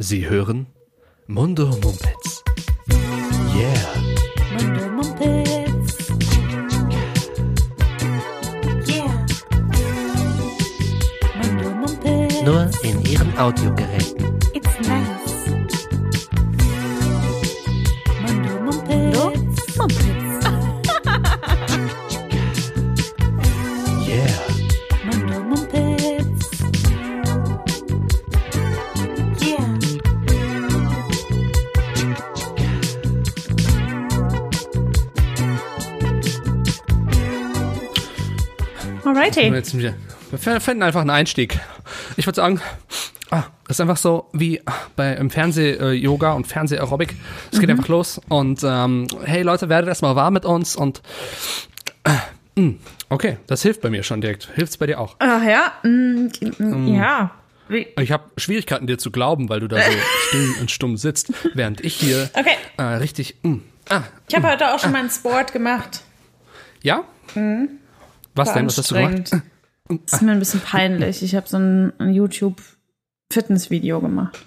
Sie hören Mundo Mumpets. Yeah. Mundo Mumpets. Yeah. Mundo Mumpets. Nur in Ihren Audiogeräten. Sind wir, wir finden einfach einen Einstieg. Ich würde sagen, ah, das ist einfach so wie bei im Fernseh-Yoga und Fernseh-Aerobic. Es geht einfach los und ähm, hey Leute, werdet erstmal warm mit uns und äh, mh, okay, das hilft bei mir schon direkt. Hilft's bei dir auch? Ach ja, mm, mm, ja. Wie, Ich habe Schwierigkeiten dir zu glauben, weil du da so still und stumm sitzt, während ich hier Okay. äh, richtig. Mh, ah, ich habe heute auch schon mal einen Sport gemacht. ja? Was denn? Was hast du gemacht? Das ist mir ein bisschen peinlich. Ich habe so ein, ein YouTube-Fitness-Video gemacht.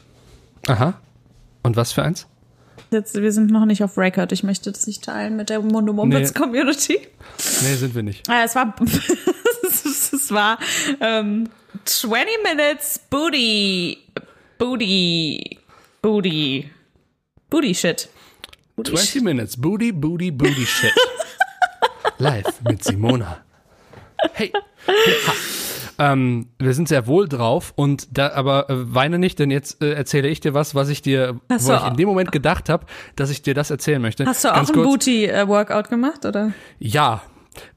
Aha. Und was für eins? Jetzt, wir sind noch nicht auf Record. Ich möchte das nicht teilen mit der Mundo Mumpets Nee. Community. Nee, sind wir nicht. Ah, es war, es war ähm, 20 Minutes Booty, Booty, Booty, Booty Shit. Booty 20 Minutes. Booty, Booty, Booty Shit. Live mit Simona. Hey. Ähm, wir sind sehr wohl drauf und da, aber äh, weine nicht, denn jetzt äh, erzähle ich dir was, was ich dir, Hast wo ich in dem Moment gedacht habe, dass ich dir das erzählen möchte. Hast du auch Ganz ein kurz, Booty-Workout gemacht, oder? Ja.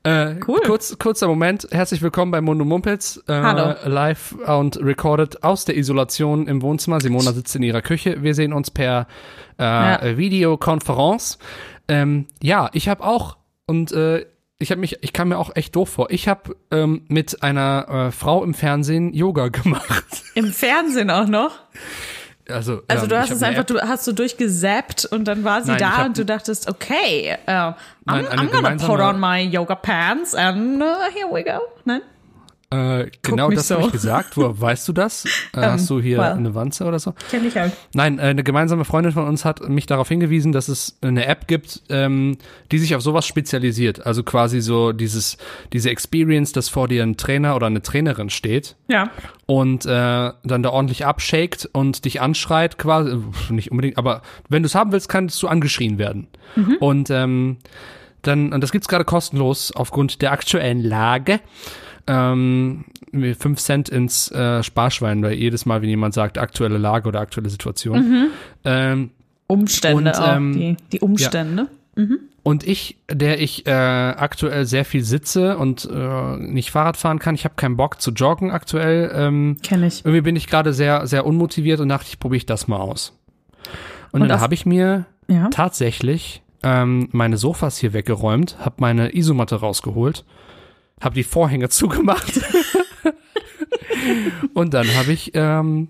Äh, Cool. Kurz, kurzer Moment. Herzlich willkommen bei Mundo Mumpets. Äh, Hallo. Live und recorded aus der Isolation im Wohnzimmer. Simona sitzt in ihrer Küche. Wir sehen uns per äh, Ja. Videokonferenz. Ähm, ja, ich habe auch und äh, ich habe mich, ich kam mir auch echt doof vor. Ich habe ähm, mit einer äh, Frau im Fernsehen Yoga gemacht. Im Fernsehen auch noch? Also, Also ähm, du hast es einfach, du hast du durchgesappt und dann war sie Nein, da hab- und du dachtest, okay, uh, I'm, I'm gonna put on my yoga pants and uh, here we go. Nein? Äh, genau das habe so. ich gesagt. Woher weißt du das? Äh, hast du hier well. eine Wanze oder so? Kenn ich halt. Nein, äh, eine gemeinsame Freundin von uns hat mich darauf hingewiesen, dass es eine App gibt, ähm, die sich auf sowas spezialisiert. Also quasi so dieses, diese Experience, dass vor dir ein Trainer oder eine Trainerin steht Ja. und äh, dann da ordentlich abshakt und dich anschreit, quasi, äh, nicht unbedingt, aber wenn du es haben willst, kannst du angeschrien werden. Und ähm, dann, und das gibt's gerade kostenlos aufgrund der aktuellen Lage. Ähm, mir fünf Cent ins äh, Sparschwein, weil jedes Mal, wenn jemand sagt, aktuelle Lage oder aktuelle Situation. Ähm, Umstände Und, auch, ähm, die, die Umstände. und ich, der ich äh, aktuell sehr viel sitze und äh, nicht Fahrrad fahren kann, ich habe keinen Bock zu joggen aktuell. Ähm, Kenn ich. irgendwie bin ich gerade sehr, sehr unmotiviert und dachte, ich probiere ich das mal aus. Und, Und dann habe ich mir Ja. tatsächlich ähm, meine Sofas hier weggeräumt, habe meine Isomatte rausgeholt, habe die Vorhänge zugemacht und dann habe ich ähm,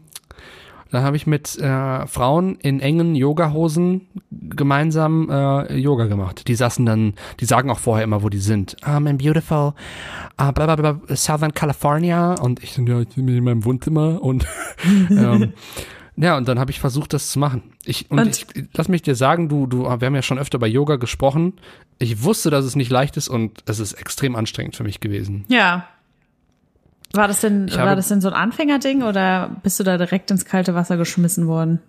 dann habe ich mit äh, Frauen in engen Yogahosen gemeinsam äh, Yoga gemacht. Die saßen dann, die sagen auch vorher immer, wo die sind. Um, in beautiful uh, blah, blah, blah, Southern California. Und ich dann, ja, ich bin in meinem Wohnzimmer und ähm, ja, und dann habe ich versucht, das zu machen. Ich, und, Und- ich, lass mich dir sagen, du, du, wir haben ja schon öfter bei Yoga gesprochen. Ich wusste, dass es nicht leicht ist und es ist extrem anstrengend für mich gewesen. Ja. War das denn, Ich war habe- das denn so ein Anfängerding oder bist du da direkt ins kalte Wasser geschmissen worden?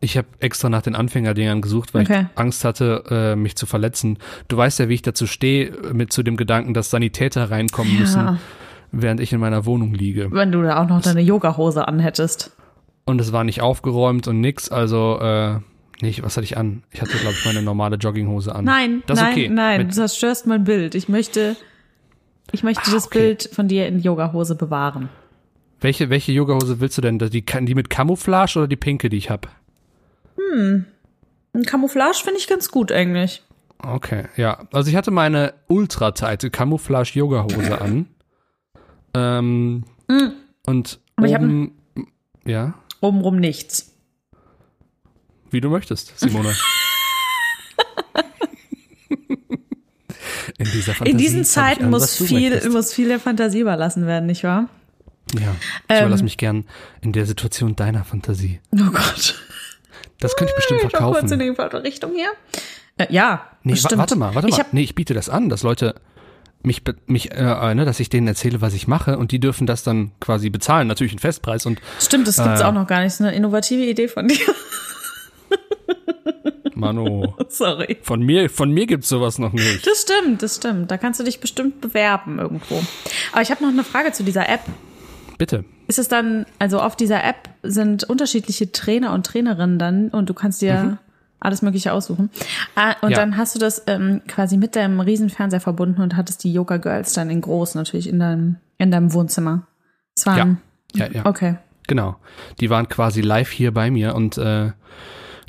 Ich habe extra nach den Anfängerdingern gesucht, weil Okay. ich Angst hatte, äh, mich zu verletzen. Du weißt ja, wie ich dazu stehe, mit zu dem Gedanken, dass Sanitäter reinkommen Ja. müssen, während ich in meiner Wohnung liege. Wenn du da auch noch deine Yogahose anhättest. Und es war nicht aufgeräumt und nix, also, äh, nicht, was hatte ich an? Ich hatte, glaube ich, meine normale Jogginghose an. Nein, das nein, okay. nein, Mit, du zerstörst mein Bild. Ich möchte, ich möchte Ah, das okay. Bild von dir in Yogahose bewahren. welche, welche Yogahose willst du denn? Die, die mit Camouflage oder die pinke, die ich hab? Ein Camouflage finde ich ganz gut eigentlich. Okay, ja. Also ich hatte meine ultra-tighte Camouflage-Yoga-Hose an. Ähm, und Aber ich hab- oben, ja, Obenrum nichts. wie du möchtest, Simone. In dieser Fantasie In diesen ich Zeiten an, muss viel, möchtest. muss viel der Fantasie überlassen werden, nicht wahr? Ja, ich Ähm. überlasse mich gern in der Situation deiner Fantasie. Oh Gott. Das könnte ich bestimmt Ich war kurz in verkaufen. die Richtung hier. Äh, ja, Nee, bestimmt. warte mal, warte Ich mal. hab, nee, ich biete das an, dass Leute mich, mich äh, äh, ne, dass ich denen erzähle, was ich mache und die dürfen das dann quasi bezahlen, natürlich einen Festpreis und stimmt, das gibt's Äh. auch noch gar nicht. Das ist eine innovative Idee von dir. Mano, Sorry. von mir, von mir gibt's sowas noch nicht. Das stimmt, das stimmt. Da kannst du dich bestimmt bewerben irgendwo. Aber ich habe noch eine Frage zu dieser App. Bitte. Ist es dann, also auf dieser App sind unterschiedliche Trainer und Trainerinnen dann und du kannst dir alles Mögliche aussuchen. Ah, und. Ja. dann hast du das ähm, quasi mit deinem Riesenfernseher verbunden und hattest die Yoga Girls dann in groß natürlich in deinem, in deinem Wohnzimmer. Es waren, Ja, ja. okay. Genau. Die waren quasi live hier bei mir und äh,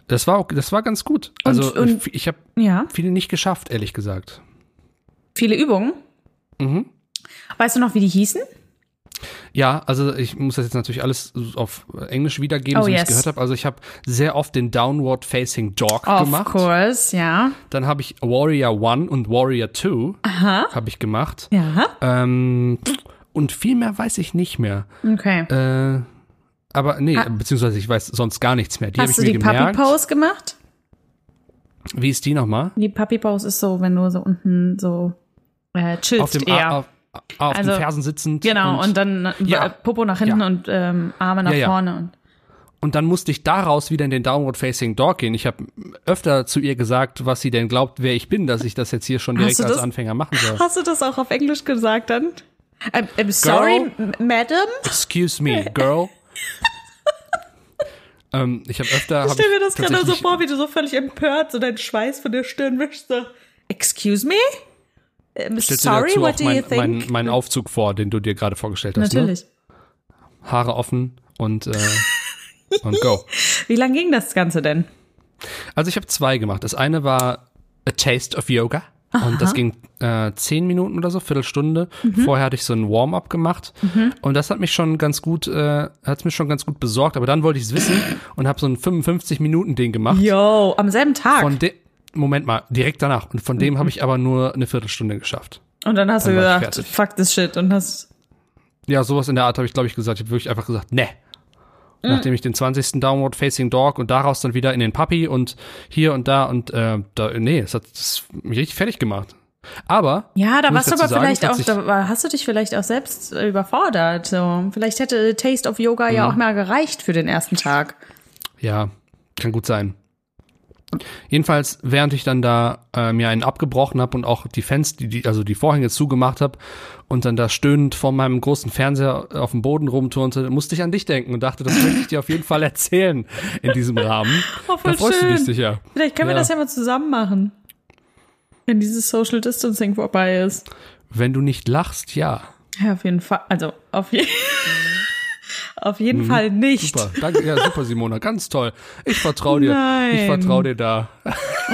das war auch, das war ganz gut. Also und- ich habe Ja. viele nicht geschafft, ehrlich gesagt. Viele Übungen. Mhm. Weißt du noch, wie die hießen? Ja, also ich muss das jetzt natürlich alles auf Englisch wiedergeben, Oh, so wie ich yes. es gehört habe. Also ich habe sehr oft den Downward Facing Dog Of gemacht. course, ja. Dann habe ich Warrior 1 und Warrior 2 habe ich gemacht. Ja. Ähm, und viel mehr weiß ich nicht mehr. Okay. Äh, aber nee, Ah. beziehungsweise ich weiß sonst gar nichts mehr. Die Hast du die Puppy gemerkt. Pose gemacht? Wie ist die nochmal? Die Puppy Pose ist so, wenn du so unten so äh, chillst Auf dem eher. A- auf, auf Also, den Fersen sitzend. genau, und, dann Ja. äh, Popo nach hinten Ja. und ähm, Arme nach Ja, vorne. Und Und dann musste ich daraus wieder in den Downward Facing Dog gehen. Ich habe öfter zu ihr gesagt, was sie denn glaubt, wer ich bin, dass ich das jetzt hier schon direkt als das? Anfänger machen soll. Hast du das auch auf Englisch gesagt dann? I'm, I'm sorry, m- Madam. Excuse me, girl. ähm, ich habe öfter. Ich stell mir das gerade so vor, wie du so völlig empört so deinen Schweiß von der Stirn wischst. So, Excuse me? Du sorry, what auch do you mein, think? mein, meinen Aufzug vor, den du dir gerade vorgestellt hast. Natürlich. Ne? Haare offen und, äh, und go. Wie lang ging das Ganze denn? Also ich habe zwei gemacht. Das eine war A Taste of Yoga. Und das ging äh, zehn Minuten oder so, Viertelstunde. Mhm. Vorher hatte ich so ein Warm-up gemacht und das hat mich schon ganz gut, äh, hat's mich schon ganz gut besorgt. Aber dann wollte ich es wissen und habe so ein 55 Minuten Ding gemacht. Yo, am selben Tag. Von de Moment mal, direkt danach. Und von dem Mhm. habe ich aber nur eine Viertelstunde geschafft. und dann hast dann du gesagt, fuck this shit. Und hast, Ja, sowas in der Art habe ich, glaube ich, gesagt. Ich habe wirklich einfach gesagt, ne. Mhm. Nachdem ich den 20. Downward Facing Dog und daraus dann wieder in den Puppy und hier und da und äh, da, nee, es hat das mich richtig fertig gemacht. Aber ja, da warst du aber sagen, vielleicht auch, da hast du dich vielleicht auch selbst äh, überfordert. So. Vielleicht hätte Taste of Yoga ja Mhm. auch mal gereicht für den ersten Tag. ja, kann gut sein. Jedenfalls, während ich dann da äh, mir einen abgebrochen habe und auch die Fenster, die, die, also die Vorhänge zugemacht habe und dann da stöhnend vor meinem großen Fernseher auf dem Boden rumturnte, musste ich an dich denken und dachte, das möchte ich dir auf jeden Fall erzählen in diesem Rahmen. Oh, voll da freust schön. du dich sicher. Vielleicht können wir Ja. das ja mal zusammen machen. Wenn dieses Social Distancing vorbei ist. Wenn du nicht lachst, ja. Ja, auf jeden Fall. Also, auf, je auf jeden Fall nicht. Mhm. Super, danke, ja, super, Simona, ganz toll. Ich vertraue dir. Ich Nein. vertraue dir da.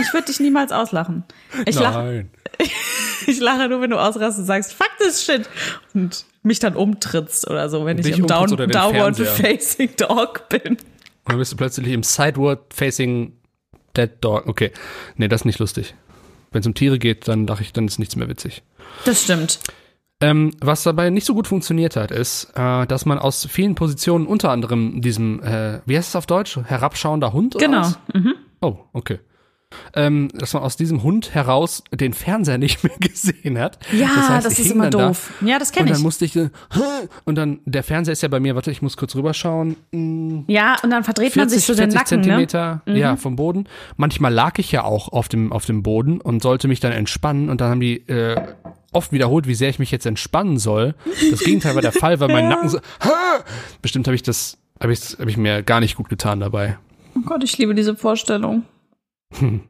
Ich würde dich niemals auslachen. Ich lache Nein. ich lache nur, wenn du ausrastest und sagst, fuck this shit. Und mich dann umtrittst oder so, wenn ich Dich im Down Downward. Facing Dog bin. Und dann bist du plötzlich im Sideward Facing Dead Dog. Okay. Nee, das ist nicht lustig. Wenn es um Tiere geht, dann lache ich, dann ist nichts mehr witzig. Das stimmt. Ähm, was dabei nicht so gut funktioniert hat, ist, äh, dass man aus vielen Positionen, unter anderem diesem, äh, wie heißt es auf Deutsch? Herabschauender Hund? Oder Genau. was? Oh, okay. Ähm, dass man aus diesem Hund heraus den Fernseher nicht mehr gesehen hat. Ja, das, heißt, das ist immer dann da doof. Ja, das Und kenne dann ich. musste ich, äh, und dann, der Fernseher ist ja bei mir, warte, ich muss kurz rüberschauen. Ja, und dann verdreht man 40, sich so den 40 Nacken, ne? Zentimeter, ja, vom Boden. Manchmal lag ich ja auch auf dem, auf dem Boden und sollte mich dann entspannen und dann haben die äh, oft wiederholt, wie sehr ich mich jetzt entspannen soll. Das Gegenteil war der Fall, weil mein Nacken so, ha! bestimmt habe ich das, habe ich, hab ich mir gar nicht gut getan dabei. Oh Gott, ich liebe diese Vorstellung.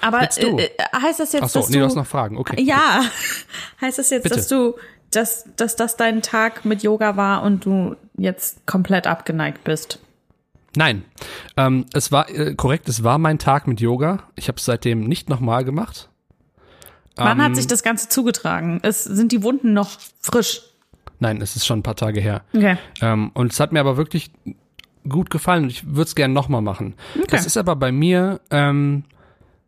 Aber äh, äh, heißt das jetzt, Ach so, dass nee, du, du hast noch Fragen, okay. Ja, heißt das jetzt, Bitte. dass du, dass, dass das dein Tag mit Yoga war und du jetzt komplett abgeneigt bist? Nein, ähm, es war äh, korrekt, es war mein Tag mit Yoga. Ich habe es seitdem nicht nochmal gemacht. Wann Ähm, hat sich das Ganze zugetragen? Es, sind die Wunden noch frisch? Nein, es ist schon ein paar Tage her. Okay. Ähm, und es hat mir aber wirklich gut gefallen und ich würde es gerne nochmal machen. Das ist aber bei mir ähm,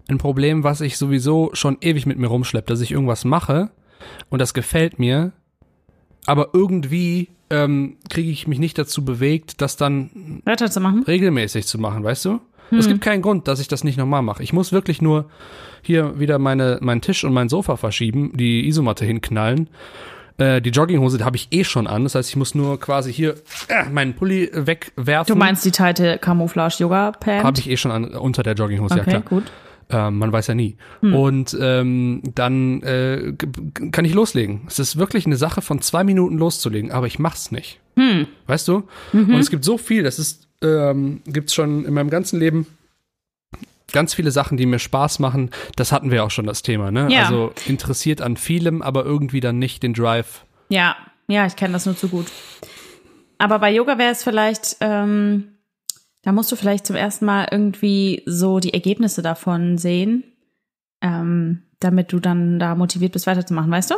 ein Problem, was ich sowieso schon ewig mit mir rumschleppe, dass ich irgendwas mache und das gefällt mir aber irgendwie ähm, kriege ich mich nicht dazu bewegt, das dann Weiterzumachen? regelmäßig zu machen, weißt du? Es gibt keinen Grund, dass ich das nicht nochmal mache. Ich muss wirklich nur hier wieder meine, meinen Tisch und mein Sofa verschieben, die Isomatte hinknallen. Äh, die Jogginghose habe ich eh schon an. Das heißt, ich muss nur quasi hier äh, meinen Pulli wegwerfen. Du meinst die Teite Camouflage Yoga Pant? Habe ich eh schon an, unter der Jogginghose, ja Okay, klar. gut. Ähm, man weiß ja nie. Und ähm, dann äh, kann ich loslegen. Es ist wirklich eine Sache von zwei Minuten loszulegen, aber ich mach's nicht. Weißt du? Und es gibt so viel, das ist, ähm, gibt's schon in meinem ganzen Leben ganz viele Sachen, die mir Spaß machen. Das hatten wir auch schon das Thema, ne? Ja. Also interessiert an vielem, aber irgendwie dann nicht den Drive. Ja, ja, ich kenne das nur zu gut. Aber bei Yoga wäre es vielleicht, ähm, da musst du vielleicht zum ersten Mal irgendwie so die Ergebnisse davon sehen, ähm, damit du dann da motiviert bist, weiterzumachen, weißt du?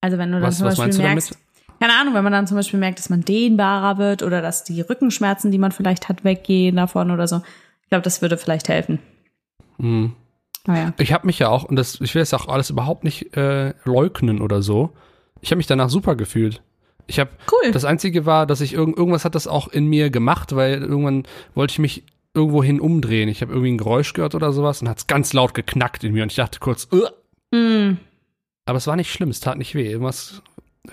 Also wenn du dann Was- zum Beispiel merkst, keine Ahnung, wenn man dann zum Beispiel merkt, dass man dehnbarer wird oder dass die Rückenschmerzen, die man vielleicht hat, weggehen davon oder so. Ich glaube, das würde vielleicht helfen. Mhm. Naja. Ich habe mich ja auch, und das, ich will das auch alles überhaupt nicht äh, leugnen oder so. Ich habe mich danach super gefühlt. Ich habe Cool. das Einzige war, dass ich irgend, irgendwas hat das auch in mir gemacht, weil irgendwann wollte ich mich irgendwohin umdrehen. Ich habe irgendwie ein Geräusch gehört oder sowas und hat es ganz laut geknackt in mir und ich dachte kurz, "Ugh." Mm. aber es war nicht schlimm, es tat nicht weh. Irgendwas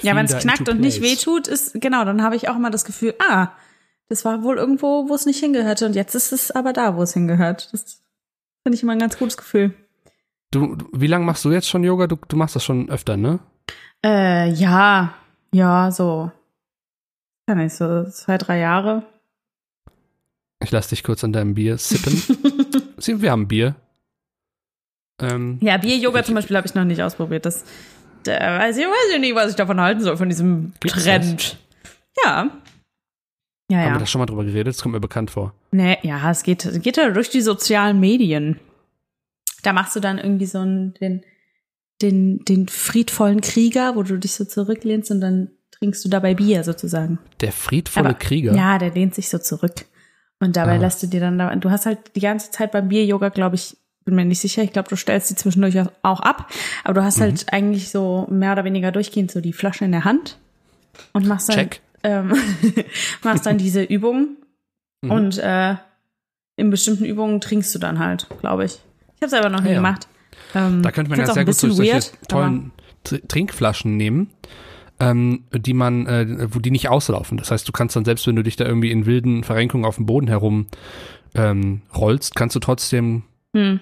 Ja, wenn es knackt und nicht place. wehtut, ist, genau, dann habe ich auch immer das Gefühl, ah, das war wohl irgendwo, wo es nicht hingehörte und jetzt ist es aber da, wo es hingehört. Das finde ich immer ein ganz gutes Gefühl. Du, du, wie lange machst du jetzt schon Yoga? Du, du machst das schon öfter, ne? Äh, ja, ja, so, kann ich, so zwei, drei Jahre. Ich lass dich kurz an deinem Bier sippen. Sieh, Wir haben Bier. Ähm, Ja, Bier-Yoga zum Beispiel habe ich noch nicht ausprobiert. Das, da weiß ich, weiß ich nicht, was ich davon halten soll, von diesem Gibt's Trend. Ja. Ja, Haben wir ja. da schon mal drüber geredet? Das kommt mir bekannt vor. Nee, ja, es geht, es geht ja durch die sozialen Medien. Da machst du dann irgendwie so einen, den, den, den friedvollen Krieger, wo du dich so zurücklehnst und dann trinkst du dabei Bier sozusagen. Der friedvolle Aber- Krieger. Ja, der lehnt sich so zurück. Und dabei Ah. lässt du dir dann, da, du hast halt die ganze Zeit beim Bier-Yoga, glaube ich, bin mir nicht sicher, ich glaube, du stellst die zwischendurch auch ab, aber du hast Mhm. halt eigentlich so mehr oder weniger durchgehend so die Flasche in der Hand und machst dann, Check. Ähm, machst dann diese Übungen Mhm. und äh, in bestimmten Übungen trinkst du dann halt, glaube ich. Ich habe es aber noch nie Ja, ja. gemacht. Ähm, Da könnte man ja sehr gut bisschen solche weird, tollen Tr- Trinkflaschen nehmen, ähm, die man, äh, wo die nicht auslaufen. Das heißt, du kannst dann selbst, wenn du dich da irgendwie in wilden Verrenkungen auf dem Boden herum ähm, rollst, kannst du trotzdem Hm.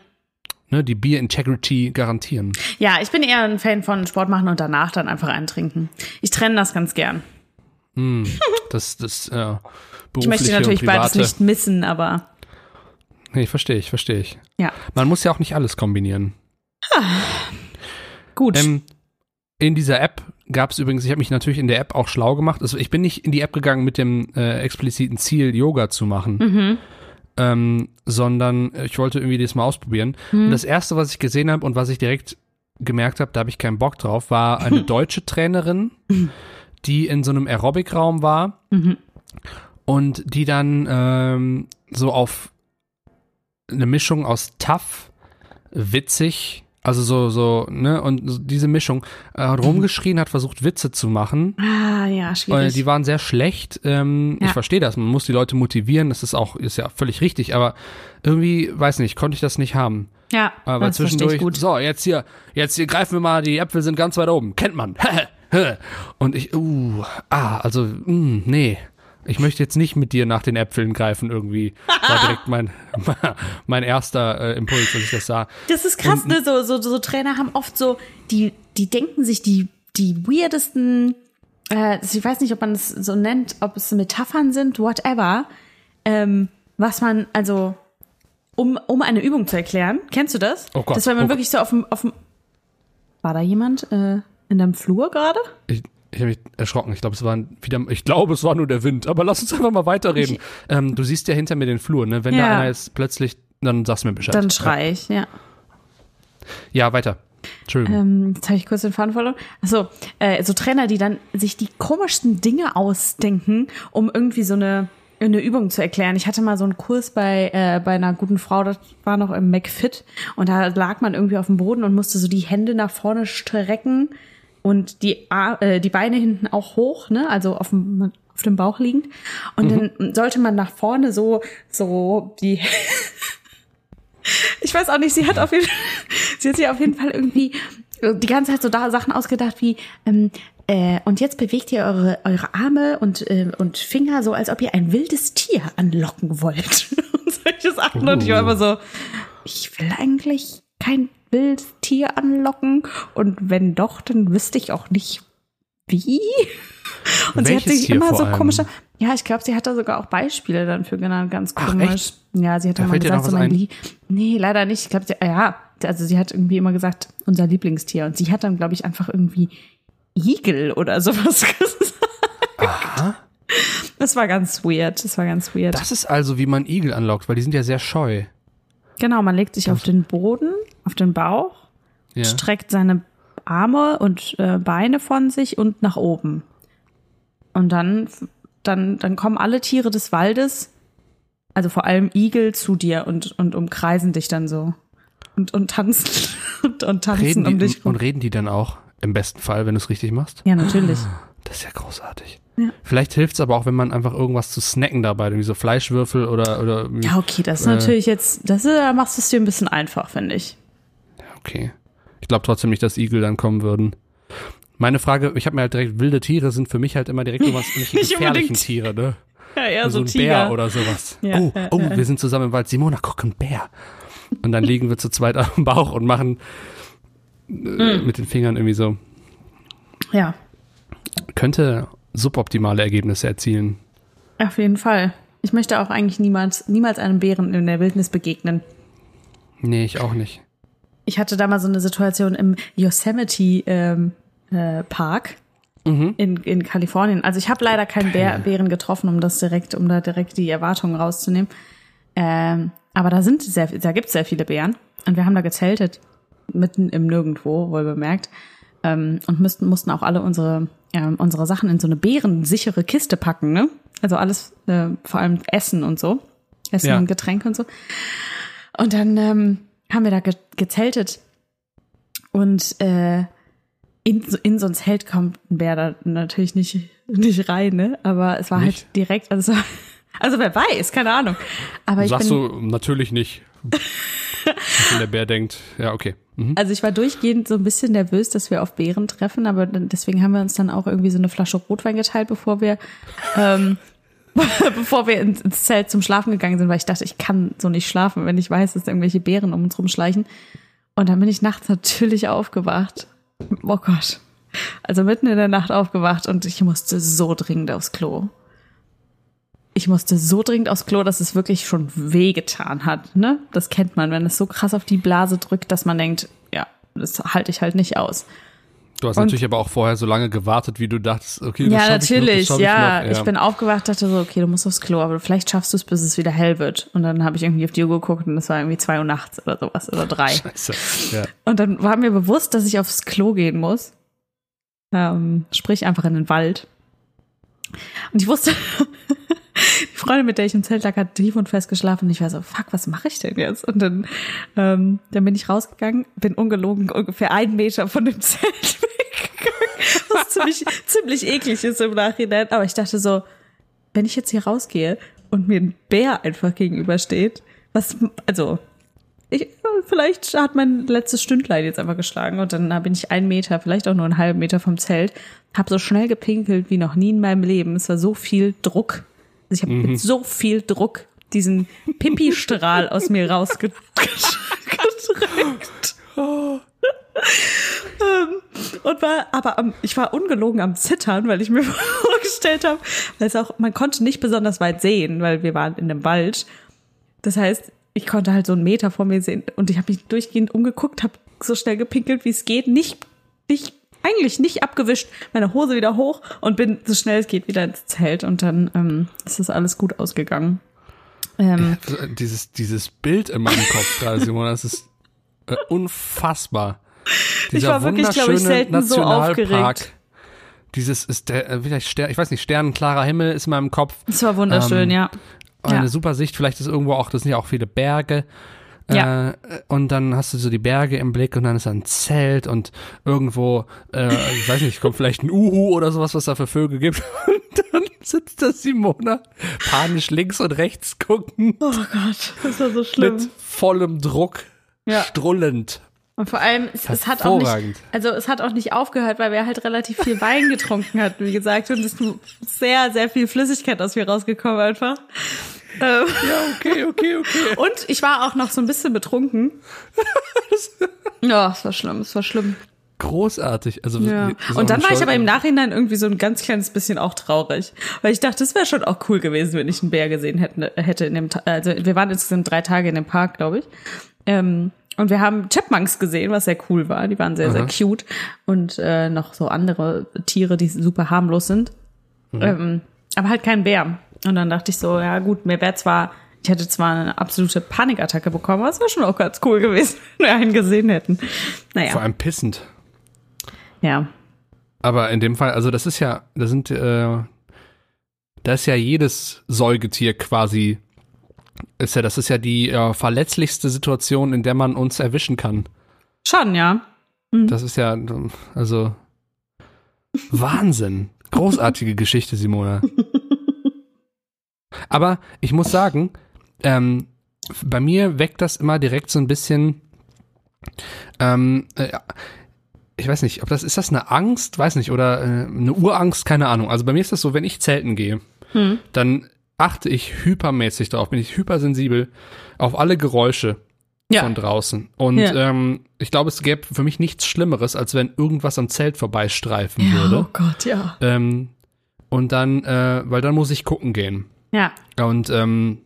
ne, die Beer Integrity garantieren. Ja, ich bin eher ein Fan von Sport machen und danach dann einfach eintrinken. Ich trenne das ganz gern. Mm, das, das äh, Ich möchte natürlich beides nicht missen, aber Nee, verstehe ich, verstehe ich. ja. Man muss ja auch nicht alles kombinieren. Gut. Ähm, in dieser App gab es übrigens, ich habe mich natürlich in der App auch schlau gemacht. Also ich bin nicht in die App gegangen mit dem äh, expliziten Ziel, Yoga zu machen, mhm. ähm, sondern ich wollte irgendwie das mal ausprobieren. Mhm. Und das erste, was ich gesehen habe und was ich direkt gemerkt habe, da habe ich keinen Bock drauf, war eine deutsche Trainerin, die in so einem Aerobic-Raum war Mhm. und die dann ähm, so auf eine Mischung aus tough, witzig, also so, so, ne, und diese Mischung äh, hat rumgeschrien, hat versucht, Witze zu machen. Ah, ja, Äh, schwierig. die waren sehr schlecht. Ähm, Ja. Ich verstehe das, man muss die Leute motivieren, das ist auch, ist ja völlig richtig, aber irgendwie, weiß nicht, konnte ich das nicht haben. ja, Aber das zwischendurch, gut. so, jetzt hier, jetzt hier greifen wir mal, die Äpfel sind ganz weit oben, kennt man. Und ich, uh, ah, also, mm, nee. Ich möchte jetzt nicht mit dir nach den Äpfeln greifen irgendwie. War direkt mein, mein erster äh, Impuls, als ich das sah. Das ist krass, Und- ne? So, so, so Trainer haben oft so, die, die denken sich die, die weirdesten, äh, ich weiß nicht, ob man es so nennt, ob es Metaphern sind, whatever, ähm, was man, also, um, um eine Übung zu erklären. Kennst du das? Oh Gott, Das, wenn man oh wirklich so auf dem, auf dem, war da jemand, äh, in deinem Flur gerade? Ich, ich habe mich erschrocken. Ich glaube, es war wieder, ich glaube, es war nur der Wind. Aber lass uns einfach mal weiterreden. Ähm, du siehst ja hinter mir den Flur, ne? Wenn da Ja. einer jetzt plötzlich, dann sagst du mir Bescheid. Dann schrei ich, ja. Ja, weiter. Entschuldigung. Ähm, jetzt habe ich kurz den Faden verloren. Also äh, so Trainer, die dann sich die komischsten Dinge ausdenken, um irgendwie so eine eine Übung zu erklären. Ich hatte mal so einen Kurs bei äh, bei einer guten Frau, das war noch im McFit und da lag man irgendwie auf dem Boden und musste so die Hände nach vorne strecken und die, äh, die Beine hinten auch hoch, ne? Also auf dem, auf dem Bauch liegend. Und dann sollte man nach vorne so, so die. ich weiß auch nicht, sie hat auf jeden sie hat sich auf jeden Fall irgendwie die ganze Zeit so da Sachen ausgedacht wie, ähm, äh, und jetzt bewegt ihr eure, eure Arme und, äh, und Finger so, als ob ihr ein wildes Tier anlocken wollt. und solche Sachen. Und ich war immer so, ich will eigentlich kein wildes Tier anlocken. Und wenn doch, dann wüsste ich auch nicht, wie. Und sie hat Welches sich Tier immer so komische. Ja, ich glaube, sie hat da sogar auch Beispiele dann für genannt, ganz Ach, komisch. echt? Ja, sie hat Da mal gesagt, so mein ein? Lie Nee, leider nicht. Ich glaube, ja, also sie hat irgendwie immer gesagt, unser Lieblingstier. Und sie hat dann, glaube ich, einfach irgendwie Igel oder sowas gesagt. Aha. Das war ganz weird. Das war ganz weird. Das ist also, wie man Igel anlockt, weil die sind ja sehr scheu. genau, man legt sich auf den Boden, auf den Bauch, Ja. streckt seine Arme und äh, Beine von sich und nach oben. Und dann, dann, dann kommen alle Tiere des Waldes, also vor allem Igel, zu dir und, und umkreisen dich dann so. Und, und tanzen und, und tanzen Reden um die, dich rum. und reden die dann auch, im besten Fall, wenn du es richtig machst? Ja, natürlich. Das ist ja großartig. Ja. Vielleicht hilft es aber auch, wenn man einfach irgendwas zu snacken dabei, wie so Fleischwürfel oder, oder Ja, okay, das ist Äh. natürlich jetzt, das ist, da machst du es dir ein bisschen einfach, finde ich. Okay. Ich glaube trotzdem nicht, dass Igel dann kommen würden. Meine Frage, ich habe mir halt direkt, wilde Tiere sind für mich halt immer direkt sowas, irgendwelche Nicht gefährlichen unbedingt. Tiere, ne? Ja, eher so ein Bär oder sowas. Ja, oh, ja, oh, ja. wir sind zusammen im Wald. Simona, guck, ein Bär. Und dann liegen wir zu zweit auf dem Bauch und machen äh, Mm. mit den Fingern irgendwie so. Ja, Könnte suboptimale Ergebnisse erzielen. auf jeden Fall. Ich möchte auch eigentlich niemals, niemals einem Bären in der Wildnis begegnen. Nee, ich auch nicht. Ich hatte da mal so eine Situation im Yosemite ähm, äh, Park Mhm. in, in Kalifornien. Also ich habe leider keinen Bär, Bären getroffen, um das direkt, um da direkt die Erwartungen rauszunehmen. Ähm, aber da sind sehr, da gibt es sehr viele Bären und wir haben da gezeltet mitten im Nirgendwo, wohl bemerkt, ähm, und müssten mussten auch alle unsere ähm, unsere Sachen in so eine bärensichere Kiste packen, ne? Also alles, äh, vor allem Essen und so, Essen Ja. und Getränke und so. Und dann ähm, haben wir da ge gezeltet und äh, in, so- in so ein Zelt kommt ein Bär da natürlich nicht, nicht rein, ne? Aber es war Nicht? halt direkt, also, also wer weiß, keine Ahnung. Aber Sagst bin, du natürlich nicht. Wenn der Bär denkt, ja, okay. Mhm. also ich war durchgehend so ein bisschen nervös, dass wir auf Bären treffen, aber deswegen haben wir uns dann auch irgendwie so eine Flasche Rotwein geteilt, bevor wir, ähm, bevor wir ins, Zelt zum Schlafen gegangen sind, weil ich dachte, ich kann so nicht schlafen, wenn ich weiß, dass irgendwelche Bären um uns rumschleichen. Und dann bin ich nachts natürlich aufgewacht. Oh Gott. Also mitten in der Nacht aufgewacht und ich musste so dringend aufs Klo. Ich musste so dringend aufs Klo, dass es wirklich schon wehgetan hat. Ne? Das kennt man, wenn es so krass auf die Blase drückt, dass man denkt, ja, das halte ich halt nicht aus. Du hast Und- natürlich aber auch vorher so lange gewartet, wie du dachtest, okay, das ja, schaff ich noch, das natürlich, schaff ich ja. noch. Ich bin aufgewacht, dachte so, okay, du musst aufs Klo, aber vielleicht schaffst du es, bis es wieder hell wird. Und dann habe ich irgendwie auf die Uhr geguckt und es war irgendwie zwei Uhr nachts oder sowas oder drei. Scheiße. Ja. Und dann war mir bewusst, dass ich aufs Klo gehen muss. Ähm, sprich einfach in den Wald. Und ich wusste, die Freundin, mit der ich im Zelt lag, hat tief und fest geschlafen. Und ich war so, fuck, was mache ich denn jetzt? Und dann, ähm, dann bin ich rausgegangen, bin ungelogen ungefähr einen Meter von dem Zelt. Was ziemlich, ziemlich eklig ist im Nachhinein. Aber ich dachte so, wenn ich jetzt hier rausgehe und mir ein Bär einfach gegenübersteht, was, also, ich, vielleicht hat mein letztes Stündlein jetzt einfach geschlagen und dann bin ich einen Meter, vielleicht auch nur einen halben Meter vom Zelt, habe so schnell gepinkelt wie noch nie in meinem Leben. Es war so viel Druck. Also ich habe mit so viel Druck diesen Pipi-Strahl aus mir rausgedrückt. Ähm, und war aber am, ich war ungelogen am Zittern, weil ich mir vorgestellt habe, weil es auch, man konnte nicht besonders weit sehen, weil wir waren in einem Wald. Das heißt, ich konnte halt so einen Meter vor mir sehen und ich habe mich durchgehend umgeguckt, habe so schnell gepinkelt, wie es geht, nicht, nicht, eigentlich nicht abgewischt, meine Hose wieder hoch und bin so schnell es geht wieder ins Zelt und dann ähm, ist das alles gut ausgegangen. Ähm, Dieses, dieses Bild in meinem Kopf gerade, Simon, das ist äh, unfassbar. Dieser war wirklich, glaube ich, selten so Nationalpark. aufgeregt. Dieses ist der, äh, vielleicht Stern, ich weiß nicht, sternenklarer Himmel ist in meinem Kopf. es war wunderschön, Ähm, ja. Eine Ja. super Sicht, vielleicht ist irgendwo auch, das sind ja auch viele Berge. Ja. Äh, und dann hast du so die Berge im Blick und dann ist da ein Zelt und irgendwo, äh, ich weiß nicht, kommt vielleicht ein Uhu oder sowas, was da für Vögel gibt. Und dann sitzt da Simona panisch links und rechts gucken Oh Gott, das war so schlimm. mit vollem Druck, Ja. strullend. Und vor allem, es, es hat auch nicht, also es hat auch nicht aufgehört, weil wir halt relativ viel Wein getrunken hatten, wie gesagt, und es ist sehr, sehr viel Flüssigkeit aus mir rausgekommen einfach. Ähm, Ja, okay, okay, okay. und ich war auch noch so ein bisschen betrunken. Ja, es war schlimm, es war schlimm. Großartig. Also, Ja. Und dann war ich aber im Nachhinein irgendwie so ein ganz kleines bisschen auch traurig, weil ich dachte, es wäre schon auch cool gewesen, wenn ich einen Bär gesehen hätte, hätte in dem, also wir waren insgesamt drei Tage in dem Park, glaube ich. Ähm, und wir haben Chipmunks gesehen, was sehr cool war. Die waren sehr, sehr cute. Und äh, noch so andere Tiere, die super harmlos sind. Ähm, aber halt kein Bär. Und dann dachte ich so, ja gut, mir wäre zwar, ich hätte zwar eine absolute Panikattacke bekommen, aber es wäre schon auch ganz cool gewesen, wenn wir einen gesehen hätten. Naja, Vor allem pissend. ja. Aber in dem Fall, also das ist ja, da sind, äh, da ist ja jedes Säugetier quasi, ist ja, das ist ja die äh, verletzlichste Situation, in der man uns erwischen kann. Schon, ja. Das ist ja, also Wahnsinn. Großartige Geschichte, Simona. Aber ich muss sagen, ähm, bei mir weckt das immer direkt so ein bisschen, ähm, äh, ich weiß nicht, ob das, ist das eine Angst? Weiß nicht, oder äh, eine Urangst? Keine Ahnung. Also bei mir ist das so, wenn ich zelten gehe, dann achte ich hypermäßig darauf, bin ich hypersensibel auf alle Geräusche Ja. von draußen. Und Ja. ähm, ich glaube, es gäbe für mich nichts Schlimmeres, als wenn irgendwas am Zelt vorbeistreifen würde. Oh Gott, ja. Ähm, und dann, äh, weil dann muss ich gucken gehen. Ja. Und ähm,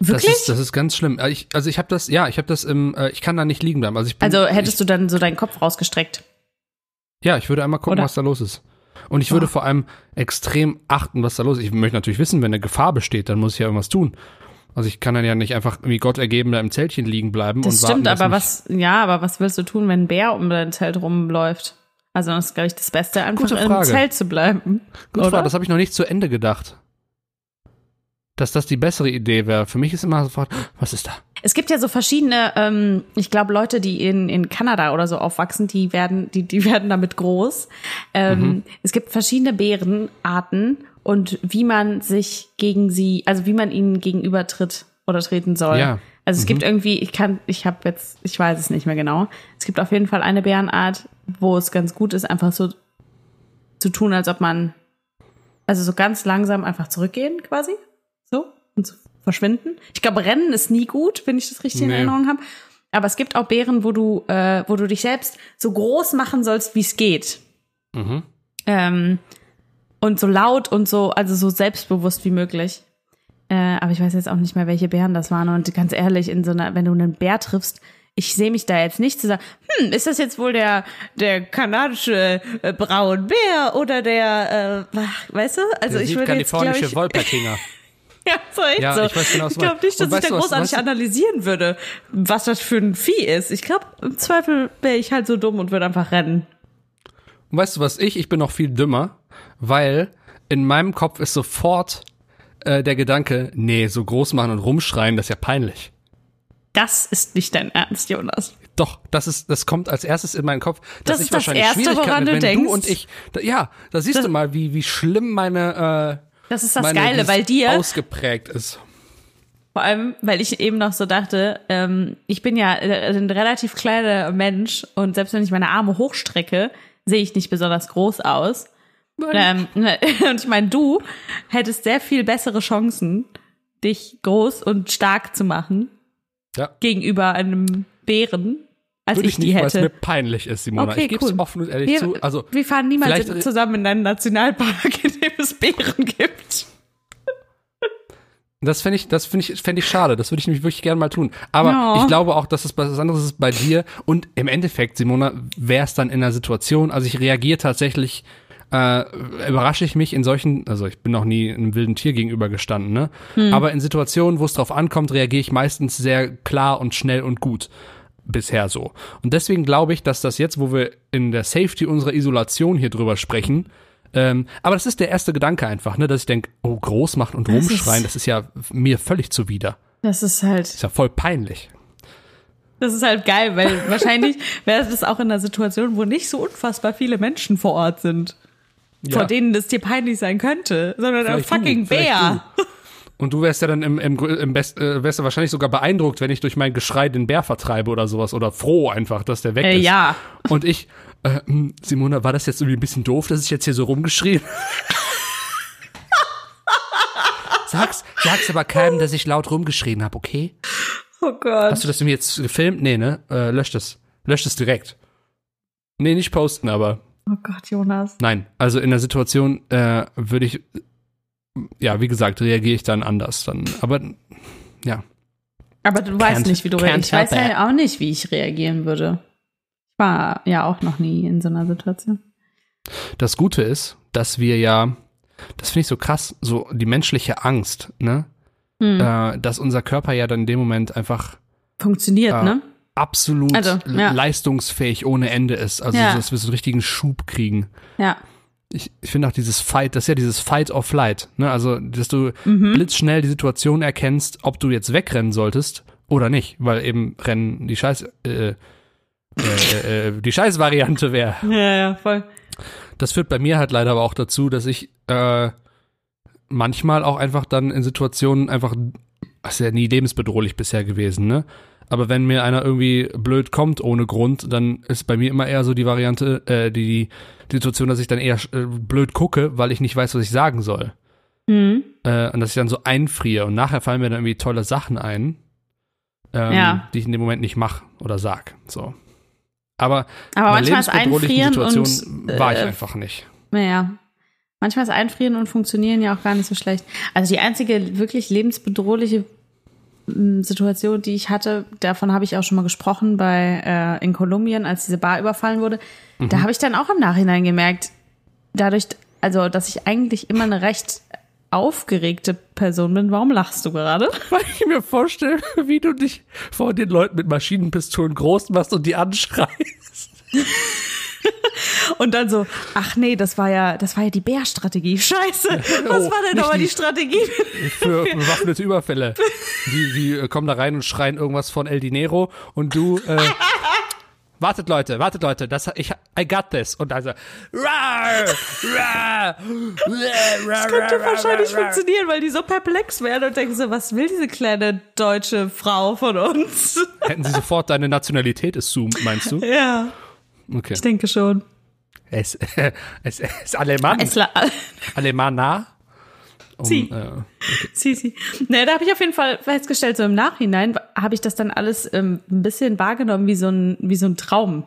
das Wirklich? ist, das ist ganz schlimm. Äh, Ich, also ich habe das, ja, ich habe das im, äh, ich kann da nicht liegen bleiben. Also ich bin, also hättest ich, du dann so deinen Kopf rausgestreckt. Ja, ich würde einmal gucken, Oder? was da los ist. Und ich würde Oh. vor allem extrem achten, was da los ist. Ich möchte natürlich wissen, wenn eine Gefahr besteht, dann muss ich ja irgendwas tun. Also ich kann dann ja nicht einfach wie Gott ergeben da im Zeltchen liegen bleiben Das und stimmt, warten, aber dass was, ja, aber was willst du tun, wenn ein Bär um dein Zelt rumläuft? Also das ist, glaube ich, das Beste, einfach Gute im Frage. Zelt zu bleiben. Gut, oder? Frau, das habe ich noch nicht zu Ende gedacht. Dass das die bessere Idee wäre. Für mich ist immer sofort, was ist da? Es gibt ja so verschiedene, ähm, ich glaube, Leute, die in, in Kanada oder so aufwachsen, die werden, die, die werden damit groß. Ähm, Mhm. Es gibt verschiedene Bärenarten und wie man sich gegen sie, also wie man ihnen gegenübertritt oder treten soll. Ja. Mhm. Also es gibt irgendwie, ich kann, ich habe jetzt, ich weiß es nicht mehr genau. Es gibt auf jeden Fall eine Bärenart, wo es ganz gut ist, einfach so zu tun, als ob man, also so ganz langsam einfach zurückgehen quasi, so und zu verschwinden. Ich glaube, Rennen ist nie gut, wenn ich das richtig in Nee. Erinnerung habe. Aber es gibt auch Bären, wo du, äh, wo du dich selbst so groß machen sollst, wie es geht. Mhm. Ähm, und so laut und so, also so selbstbewusst wie möglich. Äh, aber ich weiß jetzt auch nicht mehr, welche Bären das waren. Und ganz ehrlich, in so einer, wenn du einen Bär triffst, ich sehe mich da jetzt nicht zu sagen, hm, ist das jetzt wohl der, der kanadische äh, Braunbär oder der, äh, weißt du? Also Der ich würde jetzt, glaube südkalifornische ich, Wolpertinger. ja, so echt Ja, so. ich weiß genau, was ich glaube nicht, dass ich da was- großartig du- analysieren würde, was das für ein Vieh ist. Ich glaube, im Zweifel wäre ich halt so dumm und würde einfach rennen. Und weißt du was ich? Ich bin noch viel dümmer, weil in meinem Kopf ist sofort äh, der Gedanke, nee, so groß machen und rumschreien, das ist ja peinlich. Das ist nicht dein Ernst, Jonas. Doch, das ist, das kommt als erstes in meinen Kopf. Das ist das wahrscheinlich Erste, woran du wenn denkst? du und ich, da, ja, da siehst Das- du mal, wie, wie schlimm meine, äh, Das ist das meine, Geile, weil dir, ausgeprägt ist. vor allem, weil ich eben noch so dachte, ähm, ich bin ja äh, ein relativ kleiner Mensch und selbst wenn ich meine Arme hochstrecke, sehe ich nicht besonders groß aus. Ähm, und ich meine, du hättest sehr viel bessere Chancen, dich groß und stark zu machen Ja. gegenüber einem Bären, als Würde ich, ich die nicht, weil es hätte. mir peinlich ist, Simona. Okay, ich gebe es cool. offen und ehrlich Wir, zu. Also, wir fahren niemals vielleicht- zusammen in einen Nationalpark, in dem es Bären gibt. Das fände ich, das finde ich, fände ich schade. Das würde ich nämlich wirklich gerne mal tun. Aber Ja. ich glaube auch, dass es was anderes ist bei dir. Und im Endeffekt, Simona, wäre es dann in der Situation. Also ich reagiere tatsächlich, äh, überrasche ich mich in solchen, also ich bin noch nie einem wilden Tier gegenüber gestanden, ne? Aber in Situationen, wo es drauf ankommt, reagiere ich meistens sehr klar und schnell und gut. Bisher so. Und deswegen glaube ich, dass das jetzt, wo wir in der Safety unserer Isolation hier drüber sprechen, ähm, aber das ist der erste Gedanke einfach, ne, dass ich denke, oh, groß machen und Das rumschreien, ist- das ist ja mir völlig zuwider. Das ist halt, Ist ja voll peinlich. das ist halt geil, weil wahrscheinlich wäre das auch in einer Situation, wo nicht so unfassbar viele Menschen vor Ort sind, Ja. vor denen das dir peinlich sein könnte, sondern ein Vielleicht du, fucking vielleicht Bär. du. Und du wärst ja dann im, im, im Best, äh, wärst du wahrscheinlich sogar beeindruckt, wenn ich durch mein Geschrei den Bär vertreibe oder sowas oder froh einfach, dass der weg Äh, ist. ja. Und ich, äh, hm, Simona, war das jetzt irgendwie ein bisschen doof, dass ich jetzt hier so rumgeschrien? sag's, sag's aber keinem, dass ich laut rumgeschrien habe, okay? Oh Gott. Hast du das irgendwie jetzt gefilmt? Nee, ne? Äh, löscht es. Löscht es direkt. Nee, nicht posten, aber Oh Gott, Jonas. nein. Also in der Situation äh, würde ich, ja, wie gesagt, reagiere ich dann anders. Dann, aber ja, Aber du weißt Can't- nicht, wie du reagierst. Ich weiß ja auch nicht, wie ich reagieren würde. Ich war ja auch noch nie in so einer Situation. das Gute ist, dass wir ja, das finde ich so krass, so die menschliche Angst, ne? Hm. Äh, dass unser Körper ja dann in dem Moment einfach Funktioniert, Ah. ne? absolut Also, ja. leistungsfähig ohne Ende ist. Also, Ja. dass wir so einen richtigen Schub kriegen. Ja. Ich, ich finde auch dieses Fight, das ist ja dieses Fight or Flight, ne? Also, dass du Mhm. blitzschnell die Situation erkennst, ob du jetzt wegrennen solltest oder nicht, weil eben Rennen die Scheiß, äh, äh, äh, äh, die Scheißvariante wäre. Ja, ja, voll. Das führt bei mir halt leider aber auch dazu, dass ich äh, manchmal auch einfach dann in Situationen einfach, das ist ja nie lebensbedrohlich bisher gewesen, ne? Aber wenn mir einer irgendwie blöd kommt ohne Grund, dann ist bei mir immer eher so die Variante, äh, die, die Situation, dass ich dann eher äh, blöd gucke, weil ich nicht weiß, was ich sagen soll. Mhm. Äh, und dass ich dann so einfriere und nachher fallen mir dann irgendwie tolle Sachen ein, ähm, Ja. die ich in dem Moment nicht mache oder sag. So. Aber, Aber manchmal ist Einfrieren Situation und, war ich äh, einfach nicht. Naja. Manchmal ist Einfrieren und Funktionieren ja auch gar nicht so schlecht. Also die einzige wirklich lebensbedrohliche Situation, die ich hatte, davon habe ich auch schon mal gesprochen bei äh, in Kolumbien, als diese Bar überfallen wurde. Mhm. Da habe ich dann auch im Nachhinein gemerkt, dadurch, also dass ich eigentlich immer eine recht aufgeregte Person bin. Warum lachst du gerade? Weil ich mir vorstelle, wie du dich vor den Leuten mit Maschinenpistolen groß machst und die anschreist. Und dann so, ach nee, das war ja, das war ja die Bärstrategie. Scheiße. Was Oh, war denn aber die die- Strategie? Für bewaffnete Überfälle. Die, die äh, kommen da rein und schreien irgendwas von El Dinero und du, äh, wartet Leute, wartet Leute, das, ich, I got this. Und also, rar, rar, Das könnte wahrscheinlich funktionieren, weil die so perplex werden und denken so, was will diese kleine deutsche Frau von uns? Hätten sie sofort deine Nationalität assumed, meinst du? Ja, Okay. ich denke schon. Es, es, es ist Alemann, Es Alemanna. Um, Sie. äh, Sie, sie. Ne, da habe ich auf jeden Fall festgestellt, so im Nachhinein habe ich das dann alles ähm, ein bisschen wahrgenommen wie so ein, wie so ein Traum.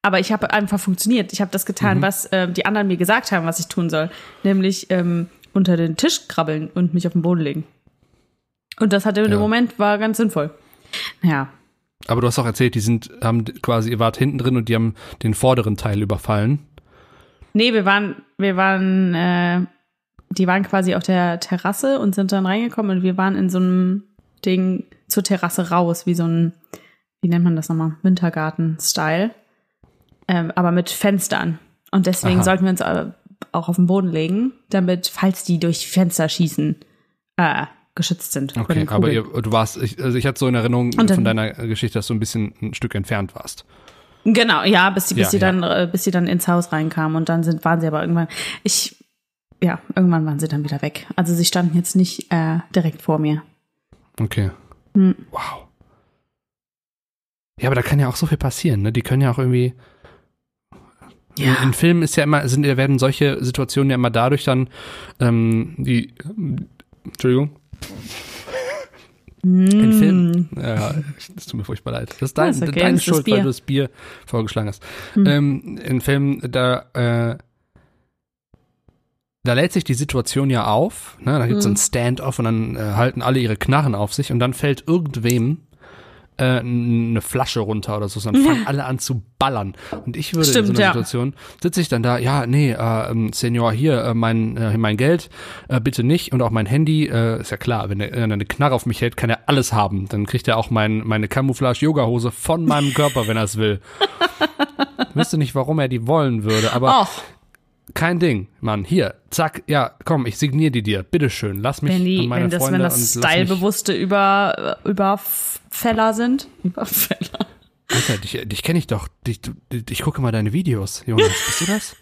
Aber ich habe einfach funktioniert. Ich habe das getan, was ähm, die anderen mir gesagt haben, was ich tun soll. Nämlich ähm, unter den Tisch krabbeln und mich auf den Boden legen. Und das hatte in Ja. dem Moment war ganz sinnvoll. Ja. Aber du hast auch erzählt, die sind, haben quasi, ihr wart hinten drin und die haben den vorderen Teil überfallen. Nee, wir waren, wir waren, äh, die waren quasi auf der Terrasse und sind dann reingekommen und wir waren in so einem Ding zur Terrasse raus, wie so ein, wie nennt man das nochmal? Wintergarten-Style. Ähm, aber mit Fenstern. Und deswegen Aha. sollten wir uns äh, auch auf den Boden legen, damit, falls die durch Fenster schießen, äh, geschützt sind. Okay, aber ihr, du warst, ich, also ich hatte so in Erinnerung dann- von deiner Geschichte, dass du ein bisschen ein Stück entfernt warst. Genau, ja, bis die, bis Ja, sie ja. dann, äh, bis sie dann ins Haus reinkamen und dann sind, waren sie aber irgendwann, ich, ja, irgendwann waren sie dann wieder weg. Also sie standen jetzt nicht äh, direkt vor mir. Okay. Hm. Wow. Ja, aber da kann ja auch so viel passieren, ne? Die können ja auch irgendwie. In, in Filmen ist ja immer, sind, werden solche Situationen ja immer dadurch dann, ähm, die, Entschuldigung, in Filmen, ja, das tut mir furchtbar leid. Das ist dein. Das ist okay, deine das ist Schuld, weil du das Bier vorgeschlagen hast. Hm. Ähm, in Filmen, da, äh, da lädt sich die Situation ja auf, ne? da gibt es so Hm. ein Stand-off und dann äh, halten alle ihre Knarren auf sich und dann fällt irgendwem äh, eine Flasche runter oder so, dann fangen alle an zu ballern. Und ich würde in Stimmt, so einer ja. Situation, sitze ich dann da, ja, nee, äh, ähm, Senior, hier, äh, mein, äh, mein Geld, äh, bitte nicht und auch mein Handy, äh, ist ja klar, wenn er, wenn er eine Knarre auf mich hält, kann er alles haben. Dann kriegt er auch mein, meine Camouflage-Yoga-Hose von meinem Körper, wenn er es will. Ich wüsste nicht, warum er die wollen würde, aber Och, kein Ding, Mann. Hier, zack, ja, komm, ich signiere die dir. Bitteschön, lass mich Wenn, die, und meine wenn das, Freunde wenn das stylebewusste Über, Überfäller sind. Überfäller. Alter, dich, dich kenne ich doch. Dich, du, ich gucke mal deine Videos, Jonas. Bist du das?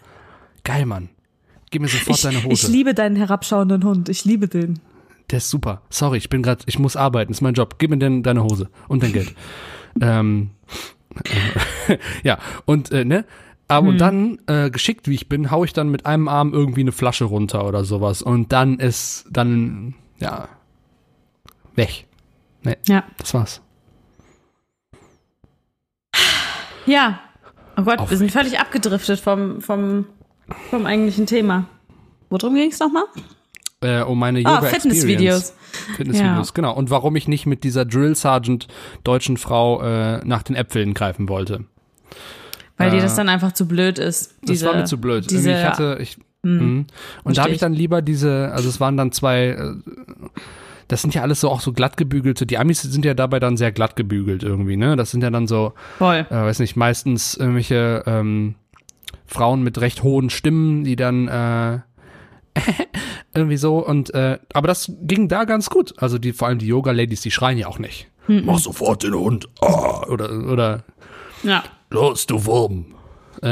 Geil, Mann. Gib mir sofort Ich, deine Hose. ich liebe deinen herabschauenden Hund. Ich liebe den. Der ist super. Sorry, ich bin gerade, ich muss arbeiten, ist mein Job. Gib mir denn deine Hose und dein Geld. ähm, äh, ja, und äh, ne? Aber und dann, äh, geschickt wie ich bin, hau ich dann mit einem Arm irgendwie eine Flasche runter oder sowas. Und dann ist dann, ja, weg. Ja. Das war's. Ja. Oh Gott, wir Aufregend. sind völlig abgedriftet vom, vom, vom eigentlichen Thema. Worum ging es nochmal? Äh, um meine Ah, Yoga Fitnessvideos. Experience. Fitnessvideos, Ja. genau. Und warum ich nicht mit dieser Drill Sergeant deutschen Frau äh, nach den Äpfeln greifen wollte. Weil dir Äh, das dann einfach zu blöd ist. Das Diese, war mir zu blöd. Diese, Irgendwie ich hatte, ich, Hm. Mhm. Und da habe ich dann lieber diese, also es waren dann zwei, äh, das sind ja alles so auch so glatt gebügelte, die Amis sind ja dabei dann sehr glatt gebügelt irgendwie, ne? Das sind ja dann so, voll. äh, weiß nicht, meistens irgendwelche ähm, Frauen mit recht hohen Stimmen, die dann äh, irgendwie so und äh, aber das ging da ganz gut. Also die vor allem die Yoga-Ladies, die schreien ja auch nicht. Mach sofort den Hund. Ah, oder oder Ja. Los, du Wurm, äh,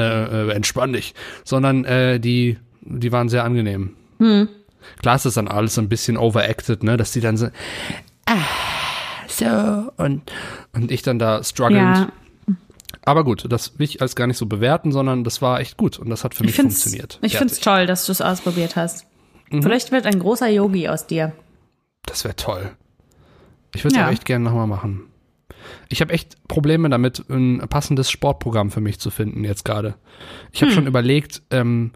äh, entspann dich. Sondern äh, die, die waren sehr angenehm. Hm. Klar ist das dann alles so ein bisschen overacted, ne, dass die dann so, ah, so, und, und ich dann da strugglend. Ja. Aber gut, das will ich als gar nicht so bewerten, sondern das war echt gut und das hat für Ich mich find's, funktioniert. ich find's Fertig. Mhm. toll, dass du es ausprobiert hast. Vielleicht wird ein großer Yogi aus dir. Das wäre toll. Ich würde es Ja. auch echt gerne nochmal machen. Ich habe echt Probleme damit, ein passendes Sportprogramm für mich zu finden jetzt gerade. Ich Hm. habe schon überlegt, ähm,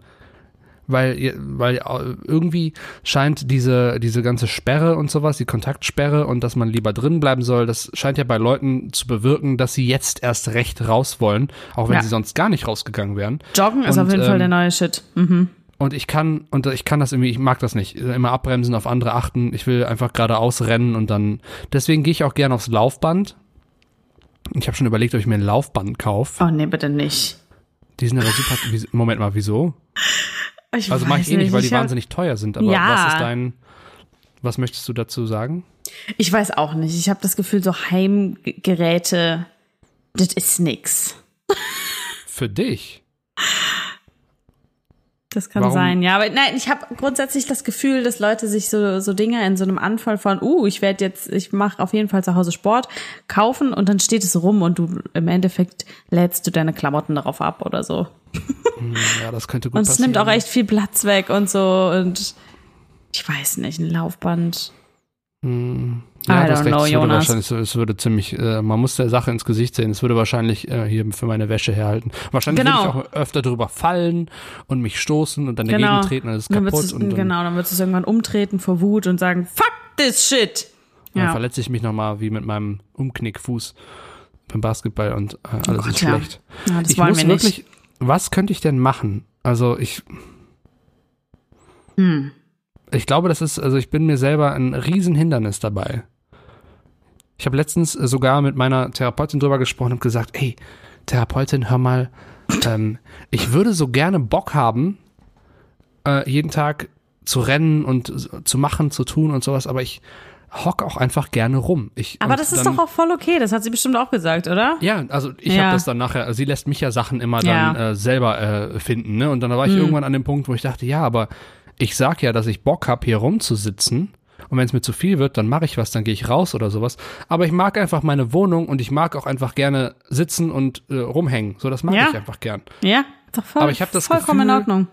weil, weil irgendwie scheint diese, diese ganze Sperre und sowas, die Kontaktsperre und dass man lieber drin bleiben soll, das scheint ja bei Leuten zu bewirken, dass sie jetzt erst recht raus wollen, auch wenn Ja. sie sonst gar nicht rausgegangen wären. Joggen ist Und, auf jeden Fall ähm, der neue Shit. Mhm. Und ich kann, und ich kann das irgendwie, ich mag das nicht. Immer abbremsen, auf andere achten. Ich will einfach geradeaus rennen und dann. Deswegen gehe ich auch gerne aufs Laufband. Ich habe schon überlegt, ob ich mir ein Laufband kaufe. Oh nee, bitte nicht. Die sind aber super. Moment mal, wieso? Ich Also mache ich eh nicht, weil die hab- wahnsinnig teuer sind. Aber Ja. was ist dein. Was möchtest du dazu sagen? Ich weiß auch nicht. Ich habe das Gefühl, so Heimgeräte, das ist nix. Für dich? Das kann Warum? sein, ja. Aber nein, ich habe grundsätzlich das Gefühl, dass Leute sich so, so Dinge in so einem Anfall von, uh, ich werde jetzt, ich mache auf jeden Fall zu Hause Sport, kaufen und dann steht es rum und du im Endeffekt lädst du deine Klamotten darauf ab oder so. Ja, das könnte gut Und es passieren. nimmt auch echt viel Platz weg und so und ich weiß nicht, ein Laufband. Ja, I das don't know, es Jonas. wahrscheinlich, es würde ziemlich, äh, man muss der Sache ins Gesicht sehen. Es würde wahrscheinlich äh, hier für meine Wäsche herhalten. Wahrscheinlich Genau. würde ich auch öfter drüber fallen und mich stoßen und dann dagegen Genau. treten und es ist Dann kaputt wird's, und dann, genau, dann wird es irgendwann umtreten vor Wut und sagen, fuck this shit. dann Ja. verletze ich mich nochmal wie mit meinem Umknickfuß beim Basketball und äh, alles Oh Gott, ist ja. schlecht. Ja, das ich wollen muss wir nicht. wirklich, was könnte ich denn machen? Also ich, Hm. ich glaube, das ist, also ich bin mir selber ein Riesenhindernis dabei. Ich habe letztens äh, sogar mit meiner Therapeutin drüber gesprochen und gesagt, ey, Therapeutin, hör mal, ähm, ich würde so gerne Bock haben, äh, jeden Tag zu rennen und zu machen, zu tun und sowas, aber ich hock auch einfach gerne rum. Ich, Aber das ist dann, doch auch voll okay. Das hat sie bestimmt auch gesagt, oder? Ja, also ich Ja. habe das dann nachher, also sie lässt mich ja Sachen immer dann Ja. Hm. äh, selber äh, finden, ne? Und dann war ich irgendwann an dem Punkt, wo ich dachte, ja, aber ich sag ja, dass ich Bock hab, hier rumzusitzen. Und wenn es mir zu viel wird, dann mache ich was, dann gehe ich raus oder sowas. Aber ich mag einfach meine Wohnung und ich mag auch einfach gerne sitzen und äh, rumhängen. So, das mag Ja. ich einfach gern. Ja, doch voll, Aber ich das vollkommen in Gefühl- Ordnung.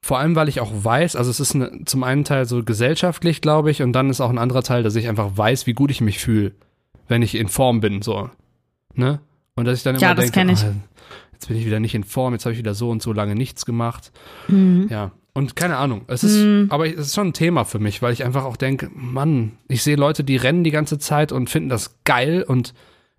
Vor allem, weil ich auch weiß, also es ist eine, zum einen Teil so gesellschaftlich, glaube ich, und dann ist auch ein anderer Teil, dass ich einfach weiß, wie gut ich mich fühle, wenn ich in Form bin, so. Ne? Und dass ich dann immer Ja, das denke, ah, jetzt bin ich wieder nicht in Form, jetzt habe ich wieder so und so lange nichts gemacht. Mhm. Ja. Und keine Ahnung, es ist, aber es ist schon ein Thema für mich, weil ich einfach auch denke, Mann, ich sehe Leute, die rennen die ganze Zeit und finden das geil und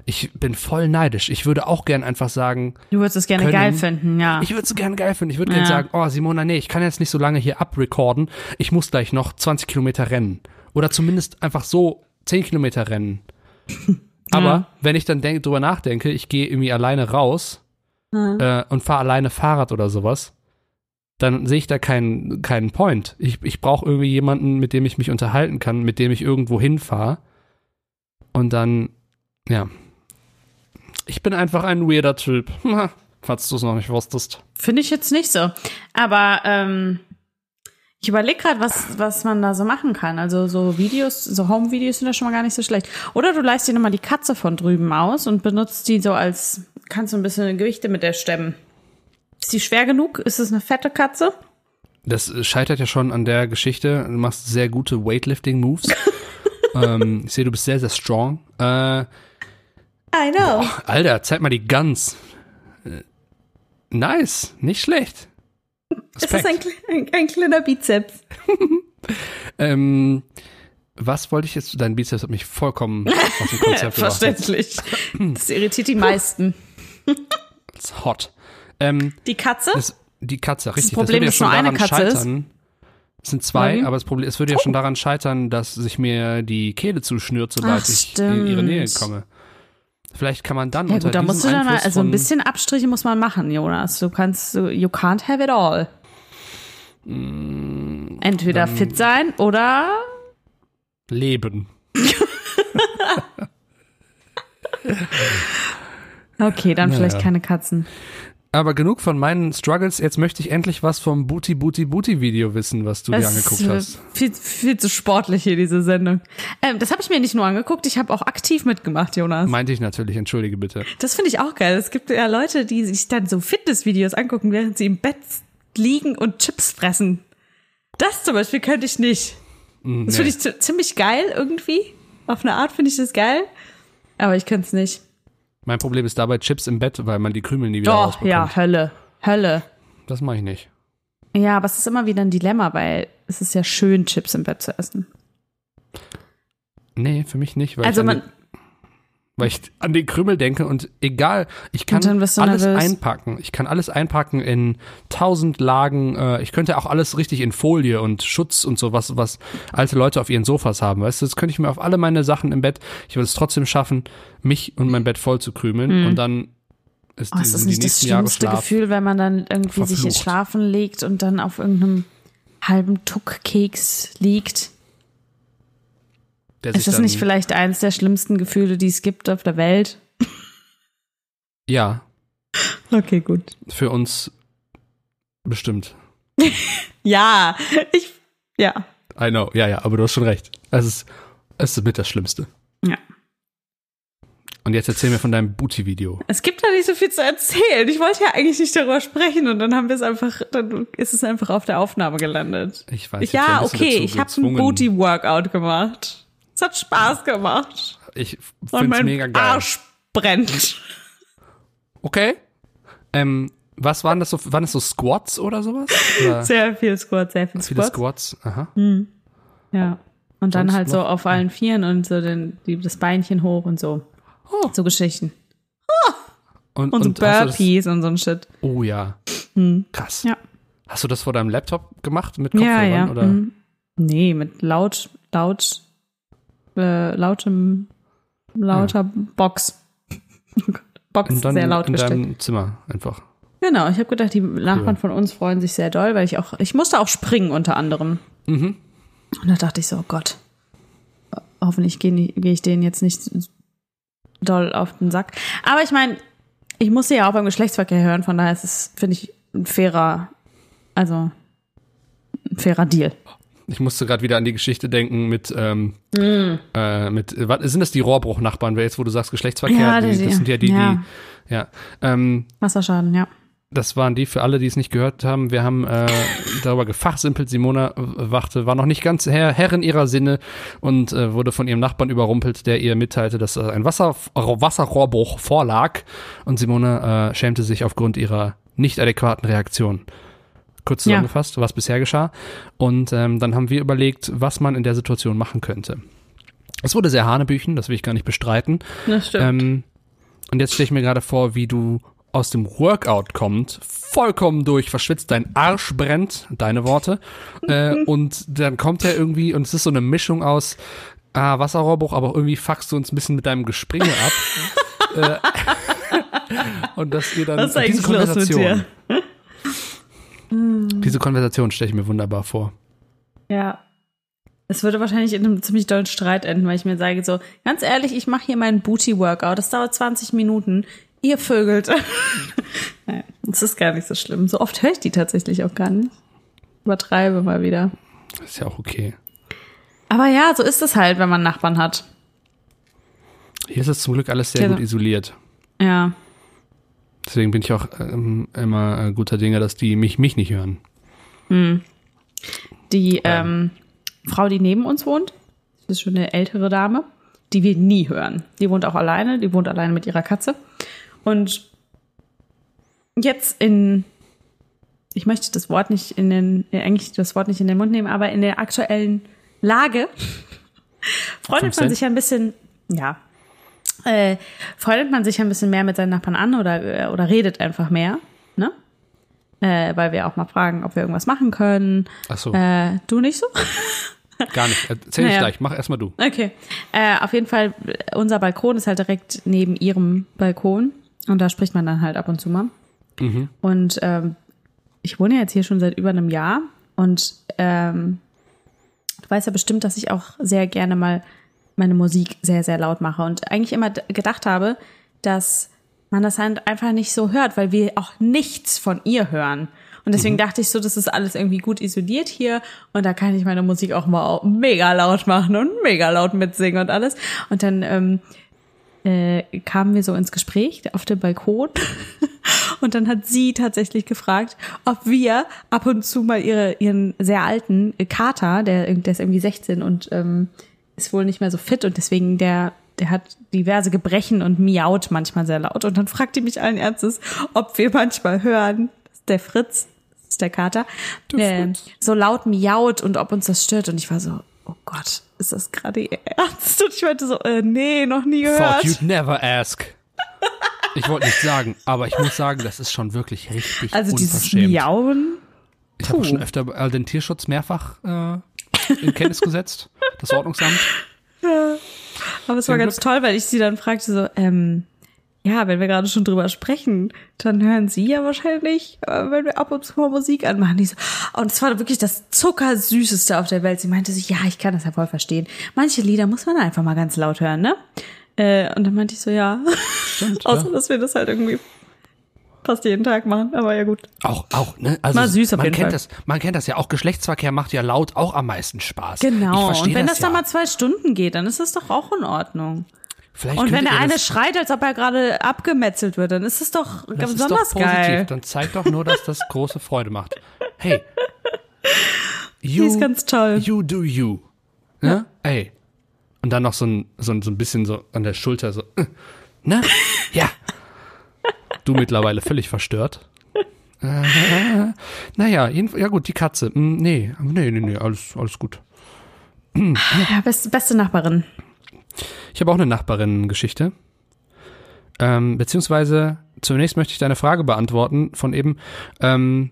ich bin voll neidisch. Ich würde auch gern einfach sagen, Du würdest es gerne können. geil finden, ja. ich würde es gerne geil finden. Ich würde Ja. gerne sagen, oh Simona, nee, ich kann jetzt nicht so lange hier abrecorden. Ich muss gleich noch 20 Kilometer rennen. Oder zumindest einfach so 10 Kilometer rennen. Aber Ja. wenn ich dann denk, drüber nachdenke, ich gehe irgendwie alleine raus äh, und fahre alleine Fahrrad oder sowas, dann sehe ich da keinen keinen Point. Ich, ich brauche irgendwie jemanden, mit dem ich mich unterhalten kann, mit dem ich irgendwo hinfahre. Und dann, ja. Ich bin einfach ein weirder Typ. Falls du es noch nicht wusstest. Finde ich jetzt nicht so. Aber ähm, ich überlege gerade, was, was man da so machen kann. Also so Videos, so Home-Videos sind ja schon mal gar nicht so schlecht. Oder du leist dir nochmal die Katze von drüben aus und benutzt die so als, kannst du ein bisschen Gewichte mit der stemmen. Ist die schwer genug? Ist es eine fette Katze? Das scheitert ja schon an der Geschichte. Du machst sehr gute Weightlifting-Moves. ähm, ich sehe, du bist sehr, sehr strong. Äh, I know. Alter, zeig mal die Guns. Äh, Nice, nicht schlecht. Es ist ein, ein, ein kleiner Bizeps. Ähm, was wollte ich jetzt? Dein Bizeps hat mich vollkommen aus dem Konzept. Verständlich. Das irritiert die meisten. Das ist hot. Ähm, Die Katze? das, die Katze, richtig. Problem, das würde ja nur schon eine daran Katze ist? scheitern. Es sind zwei, Mhm. aber das Problem, es würde ja schon daran scheitern, dass sich mir die Kehle zuschnürt, sobald Ach, ich in ihre Nähe komme. Vielleicht kann man dann Ja unter gut, da musst du dann Einfluss also ein bisschen Abstriche muss man machen, Jonas. Du kannst, du- you can't have it all. Mm, Entweder fit sein oder leben. okay, dann Naja. vielleicht keine Katzen. Aber genug von meinen Struggles. Jetzt möchte ich endlich was vom Booty Booty Booty Video wissen, was du dir Es angeguckt ist hast. viel, viel zu sportlich hier, diese Sendung. Ähm, das habe ich mir nicht nur angeguckt, ich habe auch aktiv mitgemacht, Jonas. Meinte ich natürlich, entschuldige bitte. Das finde ich auch geil. Es gibt ja Leute, die sich dann so Fitnessvideos angucken, während sie im Bett liegen und Chips fressen. Das zum Beispiel könnte ich nicht. Das finde ich zi- ziemlich geil irgendwie. Auf eine Art finde ich das geil. Aber ich könnte es nicht. Mein Problem ist dabei Chips im Bett, weil man die Krümel nie wieder Doch, rausbekommt. ja, Hölle. Hölle. Das mache ich nicht. Ja, aber es ist immer wieder ein Dilemma, weil es ist ja schön, Chips im Bett zu essen. Nee, für mich nicht, weil, also man, weil ich an den Krümel denke und egal, ich kann alles nervös. einpacken. Ich kann alles einpacken in tausend Lagen. Äh, ich könnte auch alles richtig in Folie und Schutz und so, was, was alte Leute auf ihren Sofas haben. Weißt du, das könnte ich mir auf alle meine Sachen im Bett, ich würde es trotzdem schaffen, mich und mein Bett voll zu krümeln und dann ist oh, ist die nicht das schlimmste. Gefühl, wenn man dann irgendwie sich Verflucht. jetzt schlafen legt und dann auf irgendeinem halben Tuckkeks liegt. Ist das nicht vielleicht eines der schlimmsten Gefühle, die es gibt auf der Welt? Ja, Okay, gut. für uns bestimmt. Ja, ich, ja. I know, ja, ja, aber du hast schon recht. Es ist, es ist mit das Schlimmste. Ja. Und jetzt erzähl mir von deinem Booty-Video. Es gibt da nicht so viel zu erzählen. Ich wollte ja eigentlich nicht darüber sprechen und dann haben wir es einfach, dann ist es einfach auf der Aufnahme gelandet. Ich weiß, ich war ja, okay, ich habe ein. Booty-Workout gemacht. Es hat Spaß gemacht. Ich find's mein mega geil. Arsch brennt. Okay. Ähm, was waren das so? Waren das so Squats oder sowas? Oder Sehr viel Squat, sehr viel viele Squat. Squats? Aha. Ja. Und dann Sonst halt so noch? auf allen Vieren und so den, die, das Beinchen hoch und so. Oh. So Geschichten. Und, Und so und du Burpees und so ein Shit. Oh ja. Krass. Ja. Hast du das vor deinem Laptop gemacht mit Ja, Kopfhörern? ja. Oder? mhm. Nee, mit laut, laut, äh, lautem, lauter Box. Oh Box Und dann sehr laut in gestellt. deinem Zimmer einfach. Genau, ich habe gedacht, die Nachbarn von uns freuen sich sehr doll, weil ich auch, ich musste auch springen unter anderem. Mhm. Und da dachte ich so, oh Gott, hoffentlich gehe geh ich denen jetzt nicht doll auf den Sack. Aber ich meine, ich musste ja auch beim Geschlechtsverkehr hören, von daher ist es, finde ich, ein fairer, also ein fairer Deal. Ich musste gerade wieder an die Geschichte denken mit, ähm, Mm. äh, mit, was, sind das die Rohrbruchnachbarn, wer jetzt, wo du sagst Geschlechtsverkehr, Ja, die, die- das sind ja die, ja. die, ja, ähm, Wasserschaden, ja. das waren die für alle, die es nicht gehört haben. Wir haben äh, darüber gefachsimpelt. Simona äh, wachte, war noch nicht ganz Herr, Herrin ihrer Sinne und äh, wurde von ihrem Nachbarn überrumpelt, der ihr mitteilte, dass äh, ein Wasser, Wasserrohrbruch vorlag. Und Simona äh, schämte sich aufgrund ihrer nicht adäquaten Reaktion. Kurz Ja. zusammengefasst, was bisher geschah. Und ähm, dann haben wir überlegt, was man in der Situation machen könnte. Es wurde sehr Hanebüchen, das will ich gar nicht bestreiten. Das stimmt. Ähm, und jetzt stelle ich mir gerade vor, wie du aus dem Workout kommt, vollkommen durch, verschwitzt, dein Arsch brennt, deine Worte, äh, und dann kommt er irgendwie und es ist so eine Mischung aus ah, Wasserrohrbruch, aber irgendwie fuckst du uns ein bisschen mit deinem Gespringe ab. äh, und dass ihr dann Was ist dir? Diese diese Konversation stelle ich mir wunderbar vor. Ja. Es würde wahrscheinlich in einem ziemlich dollen Streit enden, weil ich mir sage so, ganz ehrlich, ich mache hier meinen Booty-Workout, das dauert 20 Minuten, ihr vögelt. naja, das ist gar nicht so schlimm. So oft höre ich die tatsächlich auch gar nicht. Übertreibe mal wieder. Das ist ja auch okay. Aber ja, so ist es halt, wenn man Nachbarn hat. Hier ist es zum Glück alles sehr Genau. gut isoliert. Ja. Deswegen bin ich auch ähm, immer äh, guter Dinge, dass die mich, mich nicht hören. Die ähm, Frau, die neben uns wohnt, ist schon eine ältere Dame, die wir nie hören. Die wohnt auch alleine, die wohnt alleine mit ihrer Katze. Und jetzt in, ich möchte das Wort nicht in den, äh, eigentlich das Wort nicht in den Mund nehmen, aber in der aktuellen Lage freundet man sich ja ein bisschen, ja, äh, freundet man sich ein bisschen mehr mit seinen Nachbarn an oder, äh, oder redet einfach mehr, ne? Äh, weil wir auch mal fragen, ob wir irgendwas machen können. Ach so, Äh, du nicht so? gar nicht. Erzähl ich naja. gleich. Mach erstmal du. Okay. Äh, auf jeden Fall, unser Balkon ist halt direkt neben ihrem Balkon. Und da spricht man dann halt ab und zu mal. Mhm. Und ähm, ich wohne ja jetzt hier schon seit über einem Jahr. Und ähm, du weißt ja bestimmt, dass ich auch sehr gerne mal meine Musik sehr, sehr laut mache. Und eigentlich immer gedacht habe, dass man das halt einfach nicht so hört, weil wir auch nichts von ihr hören. Und deswegen dachte ich so, das ist alles irgendwie gut isoliert hier und da kann ich meine Musik auch mal mega laut machen und mega laut mitsingen und alles. Und dann ähm, äh, kamen wir so ins Gespräch auf dem Balkon und dann hat sie tatsächlich gefragt, ob wir ab und zu mal ihre, ihren sehr alten Kater, der, der ist irgendwie 16 und ähm, ist wohl nicht mehr so fit und deswegen der der hat diverse Gebrechen und miaut manchmal sehr laut. Und dann fragt die mich allen Ernstes, ob wir manchmal hören, dass der Fritz, das ist der Kater, äh, so laut miaut und ob uns das stört. Und ich war so, oh Gott, ist das gerade ihr Ernst? Und ich meinte so, äh, nee, noch nie Thought gehört. you'd never ask. Ich wollte nicht sagen, aber ich muss sagen, das ist schon wirklich richtig Also dieses. Miauen. Ich habe schon öfter äh, den Tierschutz mehrfach äh, in Kenntnis gesetzt. Das Ordnungsamt. Aber es war ganz toll, weil ich sie dann fragte so, ähm, ja, wenn wir gerade schon drüber sprechen, dann hören sie ja wahrscheinlich, äh, wenn wir ab und zu mal Musik anmachen. Die so, und es war wirklich das zuckersüßeste auf der Welt. Sie meinte so, ja, ich kann das ja voll verstehen. Manche Lieder muss man einfach mal ganz laut hören, ne? Äh, und dann meinte ich so, ja. Stimmt. Außer, ja. dass wir das halt irgendwie fast jeden Tag machen, aber ja gut. Auch, auch, ne? Also, Mal süß auf man jeden kennt Fall. Das, man kennt das ja auch. Geschlechtsverkehr macht ja laut auch am meisten Spaß. Ich Genau. verstehe Und wenn das, ja. dann mal zwei Stunden geht, dann ist das doch auch in Ordnung. Vielleicht Und wenn der eine das, schreit, als ob er gerade abgemetzelt wird, dann ist es doch das ist besonders doch positiv. geil. Dann zeigt doch nur, dass das große Freude macht. Hey. Die You, ist ganz toll. you do you. Ne? Ey. Und dann noch so ein, so ein, so ein bisschen so an der Schulter so. Ne? Ja. Du mittlerweile völlig verstört. Äh, naja, ja gut, die Katze. Hm, Nee, nee, nee, nee, alles, alles gut. Ja, beste, beste Nachbarin. Ich habe auch eine Nachbarinnen-Geschichte. Ähm, beziehungsweise zunächst möchte ich deine Frage beantworten von eben. Ähm,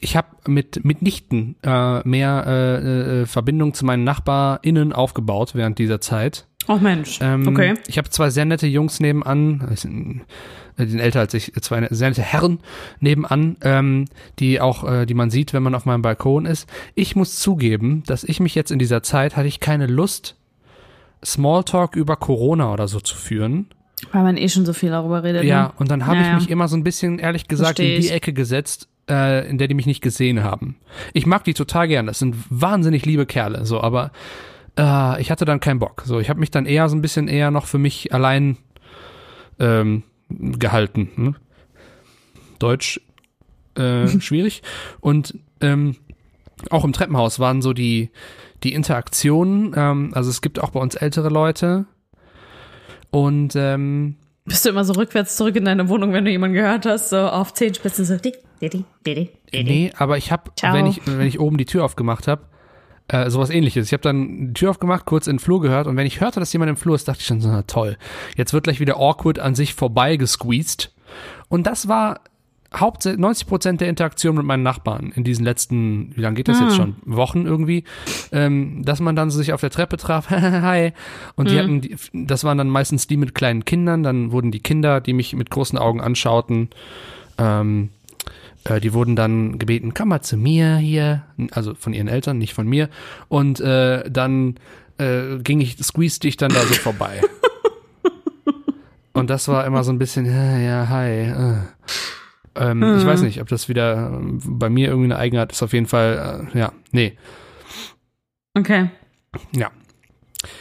ich habe mit mitnichten äh, mehr äh, äh, Verbindung zu meinen NachbarInnen aufgebaut während dieser Zeit. Oh Mensch. Ähm, okay. Ich habe zwei sehr nette Jungs nebenan, äh, äh, die sind älter als ich, zwei sehr nette Herren nebenan, ähm, die auch, äh, die man sieht, wenn man auf meinem Balkon ist. Ich muss zugeben, dass ich mich jetzt in dieser Zeit hatte ich keine Lust, Smalltalk über Corona oder so zu führen. Weil man eh schon so viel darüber redet. Ja, Ne? und dann habe Ja, ich mich immer so ein bisschen, ehrlich gesagt, Versteh in die ich. Ecke gesetzt, äh, in der die mich nicht gesehen haben. Ich mag die total gern, das sind wahnsinnig liebe Kerle, so, aber äh, ich hatte dann keinen Bock. So, ich habe mich dann eher so ein bisschen eher noch für mich allein ähm, gehalten. Ne? Deutsch äh, schwierig. Und ähm, auch im Treppenhaus waren so die, die Interaktionen, ähm, also es gibt auch bei uns ältere Leute. Und ähm, Bist du immer so rückwärts zurück in deine Wohnung, wenn du jemanden gehört hast, so auf Zehenspitzen so. di, di, di, di, di, di. Nee, aber ich habe, wenn ich, wenn ich oben die Tür aufgemacht habe, äh, sowas ähnliches. Ich habe dann die Tür aufgemacht, kurz in den Flur gehört und wenn ich hörte, dass jemand im Flur ist, dachte ich schon so, na toll. Jetzt wird gleich wieder awkward an sich vorbei gesqueezed. Und das war hauptsächlich 90 Prozent der Interaktion mit meinen Nachbarn in diesen letzten, wie lange geht das jetzt schon? Wochen irgendwie, ähm, dass man dann so sich auf der Treppe traf, hi, und die hatten, die, das waren dann meistens die mit kleinen Kindern, dann wurden die Kinder, die mich mit großen Augen anschauten, ähm, äh, die wurden dann gebeten, komm mal zu mir hier, also von ihren Eltern, nicht von mir. Und äh, dann äh, ging ich, squeezed ich dann da so vorbei. Und das war immer so ein bisschen, ja, ja hi. Äh. Ähm, Ich weiß nicht, ob das wieder ähm, bei mir irgendwie eine Eigenart ist. Auf jeden Fall, äh, ja, nee, Okay. ja.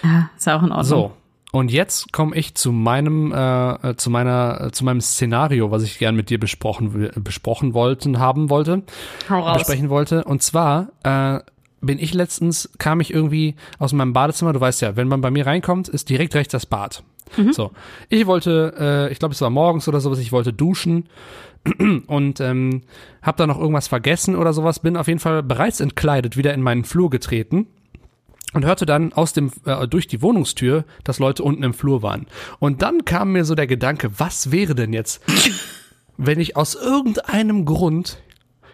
Ja, ist ja auch in Ordnung. So. Und jetzt komme ich zu meinem, äh, äh, zu meiner, äh, zu meinem Szenario, was ich gern mit dir besprochen, besprochen wollten, haben wollte, Hau besprechen wollte. Und zwar äh, bin ich letztens, kam ich irgendwie aus meinem Badezimmer. Du weißt ja, wenn man bei mir reinkommt, ist direkt rechts das Bad. So, ich wollte, äh, ich glaube, es war morgens oder sowas. Ich wollte duschen und ähm, habe da noch irgendwas vergessen oder sowas. Bin auf jeden Fall bereits entkleidet wieder in meinen Flur getreten und hörte dann aus dem äh, durch die Wohnungstür, dass Leute unten im Flur waren. Und dann kam mir so der Gedanke, was wäre denn jetzt, wenn ich aus irgendeinem Grund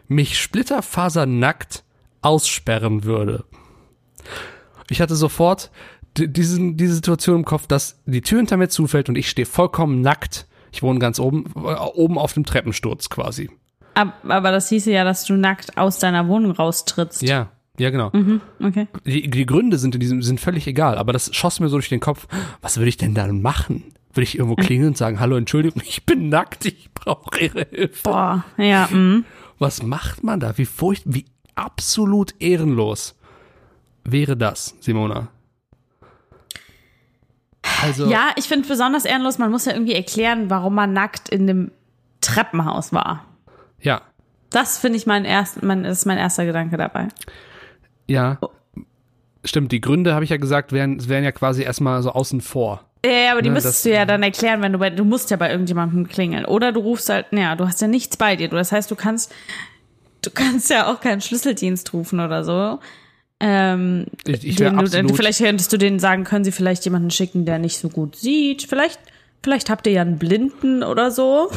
mich splitterfasernackt aussperren würde? Ich hatte sofort diesen, diese Situation im Kopf, dass die Tür hinter mir zufällt und ich stehe vollkommen nackt. Ich wohne ganz oben, äh, oben auf dem Treppensturz quasi. Ab, aber das hieße ja, dass du nackt aus deiner Wohnung raustrittst. Ja, ja genau. Okay. Die, die Gründe sind in diesem sind völlig egal, aber das schoss mir so durch den Kopf. Was würde ich denn dann machen? Würde ich irgendwo klingeln und sagen, hallo, Entschuldigung, ich bin nackt, ich brauche Ihre Hilfe. Boah, ja, mhm. Was macht man da? Wie furcht, wie absolut ehrenlos wäre das, Simona? Also, Ja, ich finde besonders ehrenlos, man muss ja irgendwie erklären, warum man nackt in dem Treppenhaus war. ja, Das finde ich mein erst, mein, das ist mein erster Gedanke dabei. Ja. Stimmt, die Gründe, habe ich ja gesagt, wären, wären ja quasi erstmal so außen vor. Ja, ja, aber die Ne, müsstest du ja dann erklären, wenn du bei, du musst ja bei irgendjemandem klingeln. Oder du rufst halt, ja, du hast ja nichts bei dir. Das heißt, du kannst, du kannst ja auch keinen Schlüsseldienst rufen oder so. Ähm, Ich, ich wäre den du, absolut, vielleicht könntest du denen sagen, können sie vielleicht jemanden schicken, der nicht so gut sieht. Vielleicht, vielleicht habt ihr ja einen Blinden oder so.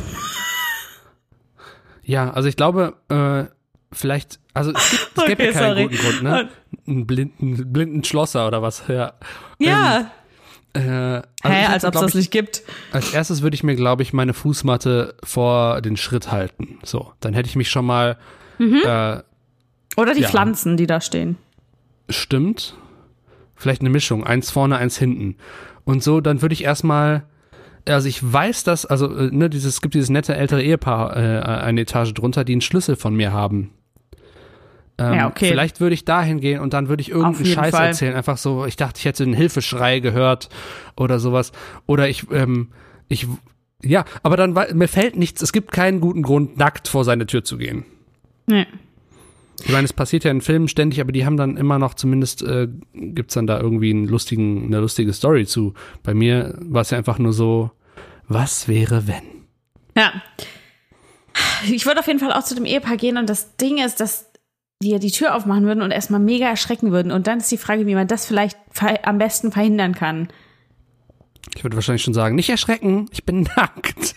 ja, also ich glaube, äh, vielleicht, also es, gibt, es gäbe ja Okay, keinen sorry. guten Grund, ne? Einen blinden, blinden Schlosser oder was, ja. Ja. Äh, also Hä, als ob es das ich, nicht gibt. Als erstes würde ich mir, glaube ich, meine Fußmatte vor den Schritt halten. So, dann hätte ich mich schon mal Mhm. äh, Oder die Ja. Pflanzen, die da stehen. stimmt. Vielleicht eine Mischung, eins vorne, eins hinten. Und so, dann würde ich erstmal, also ich weiß, dass, also, äh, ne, dieses, es gibt dieses nette ältere Ehepaar äh, eine Etage drunter, die einen Schlüssel von mir haben. Ähm, Ja, okay. Vielleicht würde ich dahin gehen und dann würde ich irgendeinen Scheiß Fall. erzählen. Einfach so, ich dachte, ich hätte einen Hilfeschrei gehört oder sowas. Oder ich, ähm, ich, ja, aber dann, mir fällt nichts, es gibt keinen guten Grund, nackt vor seine Tür zu gehen. Nee. Ich meine, es passiert ja in Filmen ständig, aber die haben dann immer noch, zumindest äh, gibt's dann da irgendwie einen lustigen, eine lustige Story zu. Bei mir war es ja einfach nur so, was wäre wenn? Ja. Ich würde auf jeden Fall auch zu dem Ehepaar gehen und das Ding ist, dass die ja die Tür aufmachen würden und erstmal mega erschrecken würden. Und dann ist die Frage, wie man das vielleicht am besten verhindern kann. Ich würde wahrscheinlich schon sagen, nicht erschrecken, ich bin nackt.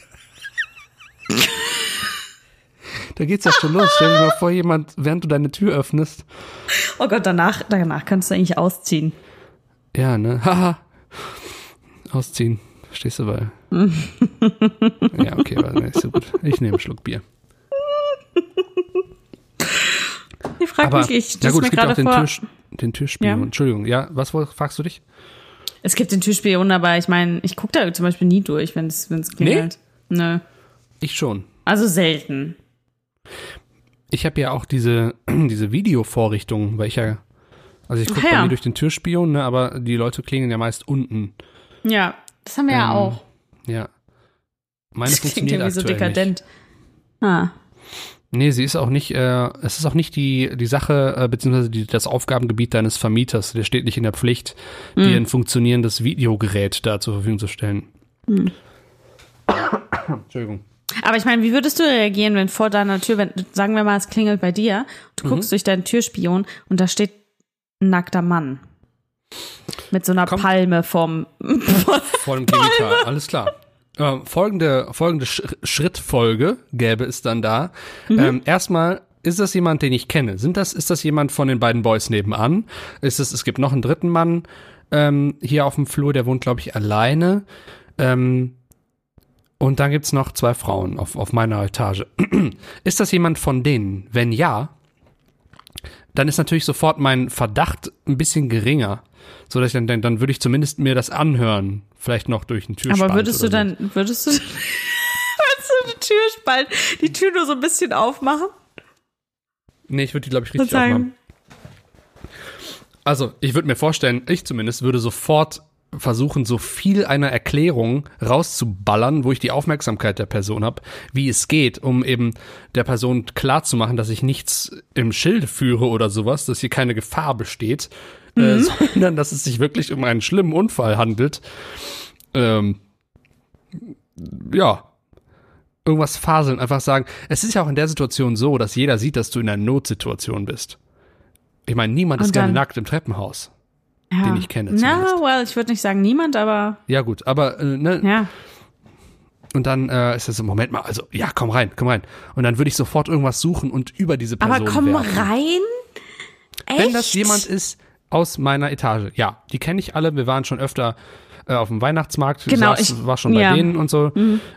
da geht's ja schon los. Stell dir mal vor, jemand, während du deine Tür öffnest. Oh Gott, danach, danach kannst du eigentlich ausziehen. Ja, ne? Haha. Ausziehen. Verstehst du bei? ja, okay, war nicht so gut. Ich nehme einen Schluck Bier. Ich frage Aber, mich, ich ja gut, mir es gibt ja auch gerade den, vor. Tür, den Türspion. Ja. Entschuldigung, ja, was fragst du dich? Es gibt den Türspion, aber ich meine, ich gucke da zum Beispiel nie durch, wenn es klingelt. Nö. Ich schon. Also selten. Ich habe ja auch diese, diese Videovorrichtung, weil ich ja, also ich gucke ja. bei mir durch den Türspion, ne, aber die Leute klingeln ja meist unten. Ja, das haben wir ja Ähm, auch. Ja. Meine Das klingt funktioniert irgendwie so dekadent. Ah. Nee, sie ist auch nicht, äh, es ist auch nicht die, die Sache, äh, beziehungsweise die, das Aufgabengebiet deines Vermieters. Der steht nicht in der Pflicht, Hm. dir ein funktionierendes Videogerät da zur Verfügung zu stellen. Hm. Entschuldigung. Aber ich meine, wie würdest du reagieren, wenn vor deiner Tür, wenn, sagen wir mal, es klingelt bei dir, du guckst Mhm. durch deinen Türspion und da steht ein nackter Mann. Mit so einer Kommt- Palme vom. Vor dem Genital, alles klar. Ähm, folgende folgende Sch Schrittfolge gäbe es dann da. Ähm, erstmal, ist das jemand, den ich kenne? Sind das, ist das jemand von den beiden Boys nebenan? Ist es, es gibt noch einen dritten Mann ähm, hier auf dem Flur, der wohnt, glaube ich, alleine. Ähm, Und dann gibt's noch zwei Frauen auf, auf meiner Etage. ist das jemand von denen? Wenn ja, dann ist natürlich sofort mein Verdacht ein bisschen geringer. So dass ich dann, dann, dann würde ich zumindest mir das anhören. Vielleicht noch durch einen Türspalt. Aber würdest du oder so. dann, würdest du, würdest du die Tür spalten, die Tür nur so ein bisschen aufmachen Nee, ich würde die, glaube ich, richtig aufmachen. sagen, Also, ich würde mir vorstellen, ich zumindest würde sofort versuchen, so viel einer Erklärung rauszuballern, wo ich die Aufmerksamkeit der Person habe, wie es geht, um eben der Person klarzumachen, dass ich nichts im Schilde führe oder sowas, dass hier keine Gefahr besteht, äh, sondern dass es sich wirklich um einen schlimmen Unfall handelt. Ähm, ja. Irgendwas faseln, einfach sagen. Es ist ja auch in der Situation so, dass jeder sieht, dass du in einer Notsituation bist. Ich meine, niemand Und ist gerne nackt im Treppenhaus. ja. den ich kenne Na, zumindest. well, ich würde nicht sagen niemand, aber Ja, gut, aber äh, ne, ja. und dann äh, ist es so, Moment mal, also ja, komm rein, komm rein. Und dann würde ich sofort irgendwas suchen und über diese Person Aber komm werfen. rein. Echt? Wenn das jemand ist aus meiner Etage, ja, die kenne ich alle. Wir waren schon öfter äh, auf dem Weihnachtsmarkt, Genau, saß, ich- war schon bei ja. Mhm. denen und so.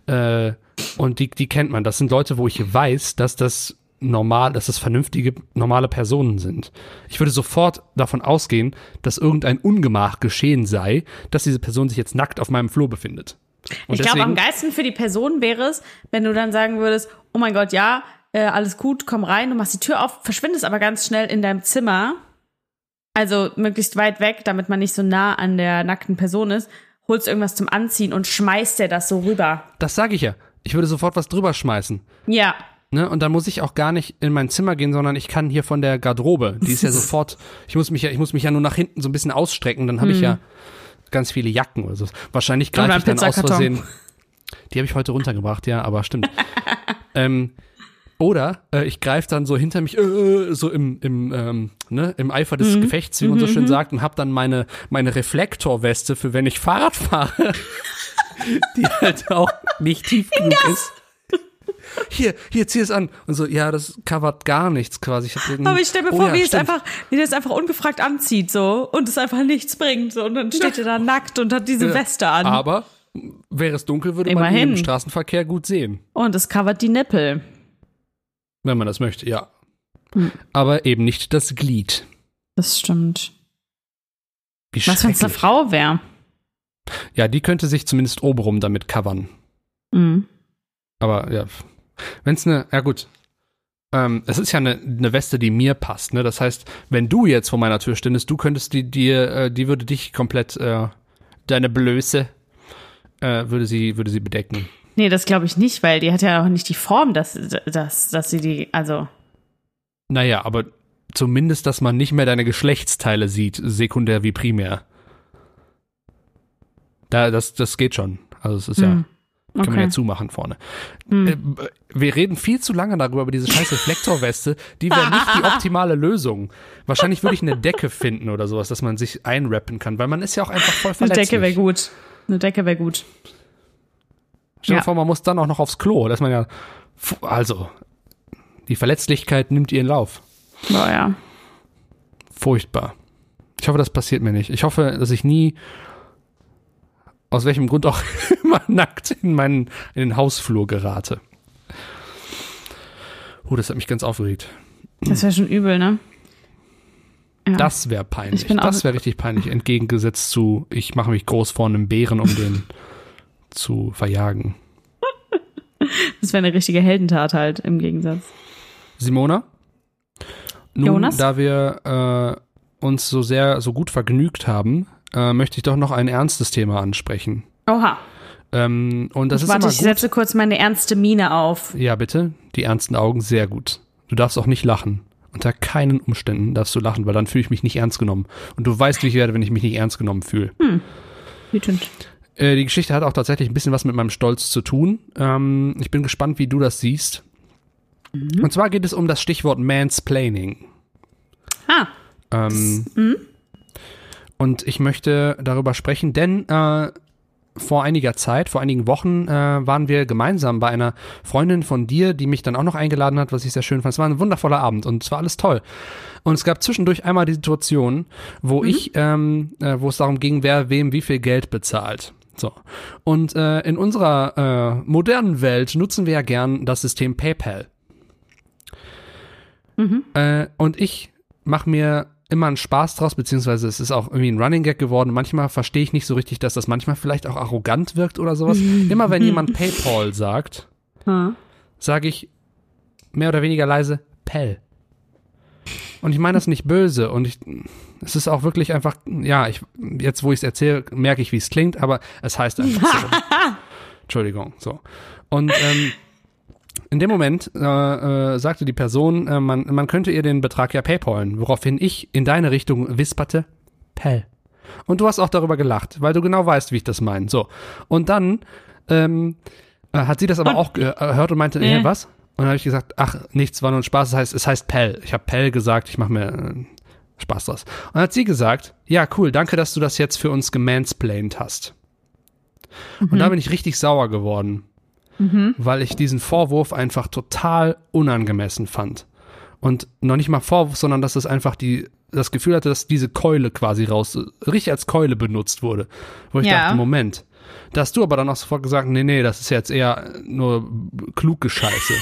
Äh, und die, die kennt man. Das sind Leute, wo ich weiß, dass das normal, dass das vernünftige, normale Personen sind. Ich würde sofort davon ausgehen, dass irgendein Ungemach geschehen sei, dass diese Person sich jetzt nackt auf meinem Flur befindet. Und Ich glaube, am geilsten für die Person wäre es, wenn du dann sagen würdest, oh mein Gott, ja, äh, alles gut, komm rein, du machst die Tür auf, verschwindest aber ganz schnell in deinem Zimmer. Also möglichst weit weg, damit man nicht so nah an der nackten Person ist, holst irgendwas zum Anziehen und schmeißt dir das so rüber. Das sage ich ja. Ich würde sofort was drüber schmeißen. Ja. Ne? Und dann muss ich auch gar nicht in mein Zimmer gehen, sondern ich kann hier von der Garderobe. Die ist ja sofort. Ich muss mich ja, ich muss mich ja nur nach hinten so ein bisschen ausstrecken. Dann habe ich ja ganz viele Jacken oder so. Wahrscheinlich greife ich dann aus. Versehen. Die habe ich heute runtergebracht, ja, aber stimmt. ähm, oder äh, ich greife dann so hinter mich, äh, so im, im, ähm, ne, im Eifer des Gefechts, wie man so schön sagt, und habe dann meine, meine Reflektorweste für wenn ich Fahrrad fahre, die halt auch nicht tief genug ist. Hier, hier, zieh es an. Und so, ja, das covert gar nichts quasi. Ich hab den- Aber ich stelle mir Oh vor, ja, wie es einfach, wie das einfach ungefragt anzieht so und es einfach nichts bringt so und dann steht er da nackt und hat diese Ja. Weste an Aber wäre es dunkel, würde man ihn Immerhin. im Straßenverkehr gut sehen. und es covert die Nippel. Wenn man das möchte, ja. Hm. Aber eben nicht das Glied. Das stimmt. Wie Was, wenn es eine. Frau wäre? Ja, die könnte sich zumindest obenrum damit covern. Mhm. Aber ja, wenn es eine, ja gut. Ähm, es ist ja eine, eine Weste, die mir passt, ne? Das heißt, wenn du jetzt vor meiner Tür stündest, du könntest die, die, äh, die würde dich komplett, äh, deine Blöße, äh, würde sie, würde sie bedecken. Nee, das glaube ich nicht, weil die hat ja auch nicht die Form, dass, dass, dass sie die, also. Naja, aber zumindest, dass man nicht mehr deine Geschlechtsteile sieht, sekundär wie primär. Da, das, das geht schon. Also es ist ja, Hm. kann man Okay. ja zumachen vorne. Hm. Äh, wir reden viel zu lange darüber, über diese scheiß Reflektorweste. Die wäre nicht die optimale Lösung. Wahrscheinlich würde ich eine Decke finden oder sowas, dass man sich einrappen kann, weil man ist ja auch einfach voll Eine verletzlich. Decke wäre gut. Eine Decke wäre gut. Stell dir Ja. vor, man muss dann auch noch aufs Klo. Dass man ja, also, die Verletzlichkeit nimmt ihren Lauf. Boah, ja. Furchtbar. Ich hoffe, das passiert mir nicht. Ich hoffe, dass ich nie, aus welchem Grund auch immer, nackt in meinen, in den Hausflur gerate. Oh, das hat mich ganz aufgeregt. Das wäre schon übel, ne? Ja. Das wäre peinlich. Ich bin auch- Das wäre richtig peinlich. Entgegengesetzt zu, ich mache mich groß vor einem Bären, um den zu verjagen. Das wäre eine richtige Heldentat halt im Gegensatz. Simona? Nun, Jonas? da wir äh, uns so sehr, so gut vergnügt haben, äh, möchte ich doch noch ein ernstes Thema ansprechen. Oha. Ähm, und das ist Warte, immer ich setze kurz meine ernste Miene auf. Ja, bitte. Die ernsten Augen, sehr gut. Du darfst auch nicht lachen. Unter keinen Umständen darfst du lachen, weil dann fühle ich mich nicht ernst genommen. Und du weißt, wie ich werde, wenn ich mich nicht ernst genommen fühle. Wütend. Äh, die Geschichte hat auch tatsächlich ein bisschen was mit meinem Stolz zu tun. Ähm, ich bin gespannt, wie du das siehst. Und zwar geht es um das Stichwort Mansplaining. Ah, Ähm, Und ich möchte darüber sprechen, denn äh, vor einiger Zeit, vor einigen Wochen, äh, waren wir gemeinsam bei einer Freundin von dir, die mich dann auch noch eingeladen hat, was ich sehr schön fand. Es war ein wundervoller Abend und es war alles toll. Und es gab zwischendurch einmal die Situation, wo ich, ähm, äh, wo es darum ging, wer wem wie viel Geld bezahlt. So. Und äh, in unserer äh, modernen Welt nutzen wir ja gern das System PayPal. Äh, und ich mache mir immer einen Spaß draus, beziehungsweise es ist auch irgendwie ein Running Gag geworden. Manchmal verstehe ich nicht so richtig, dass das manchmal vielleicht auch arrogant wirkt oder sowas. immer wenn jemand PayPal sagt, Hm. sage ich mehr oder weniger leise Pell. Und ich meine das nicht böse und ich, es ist auch wirklich einfach, ja, ich, jetzt wo ich es erzähle, merke ich, wie es klingt, aber es heißt einfach so. Entschuldigung, so. Und ähm, in dem Moment äh, äh, sagte die Person, äh, man, man könnte ihr den Betrag ja paypalen, woraufhin ich in deine Richtung wisperte, Pell. Und du hast auch darüber gelacht, weil du genau weißt, wie ich das meine. So. Und dann ähm, äh, hat sie das aber auch gehört und meinte, Nee. nee, was? Und dann habe ich gesagt, ach, nichts, war nur ein Spaß. Das heißt, es heißt Pell. Ich habe Pell gesagt, ich mache mir äh, Spaß draus. Und dann hat sie gesagt, ja, cool, danke, dass du das jetzt für uns gemansplained hast. Und da bin ich richtig sauer geworden, weil ich diesen Vorwurf einfach total unangemessen fand. Und noch nicht mal Vorwurf, sondern dass es einfach die, das Gefühl hatte, dass diese Keule quasi raus, richtig als Keule benutzt wurde. Wo ich Ja. dachte, Moment. Da hast du aber dann auch sofort gesagt, nee, nee, das ist jetzt eher nur kluge Scheiße.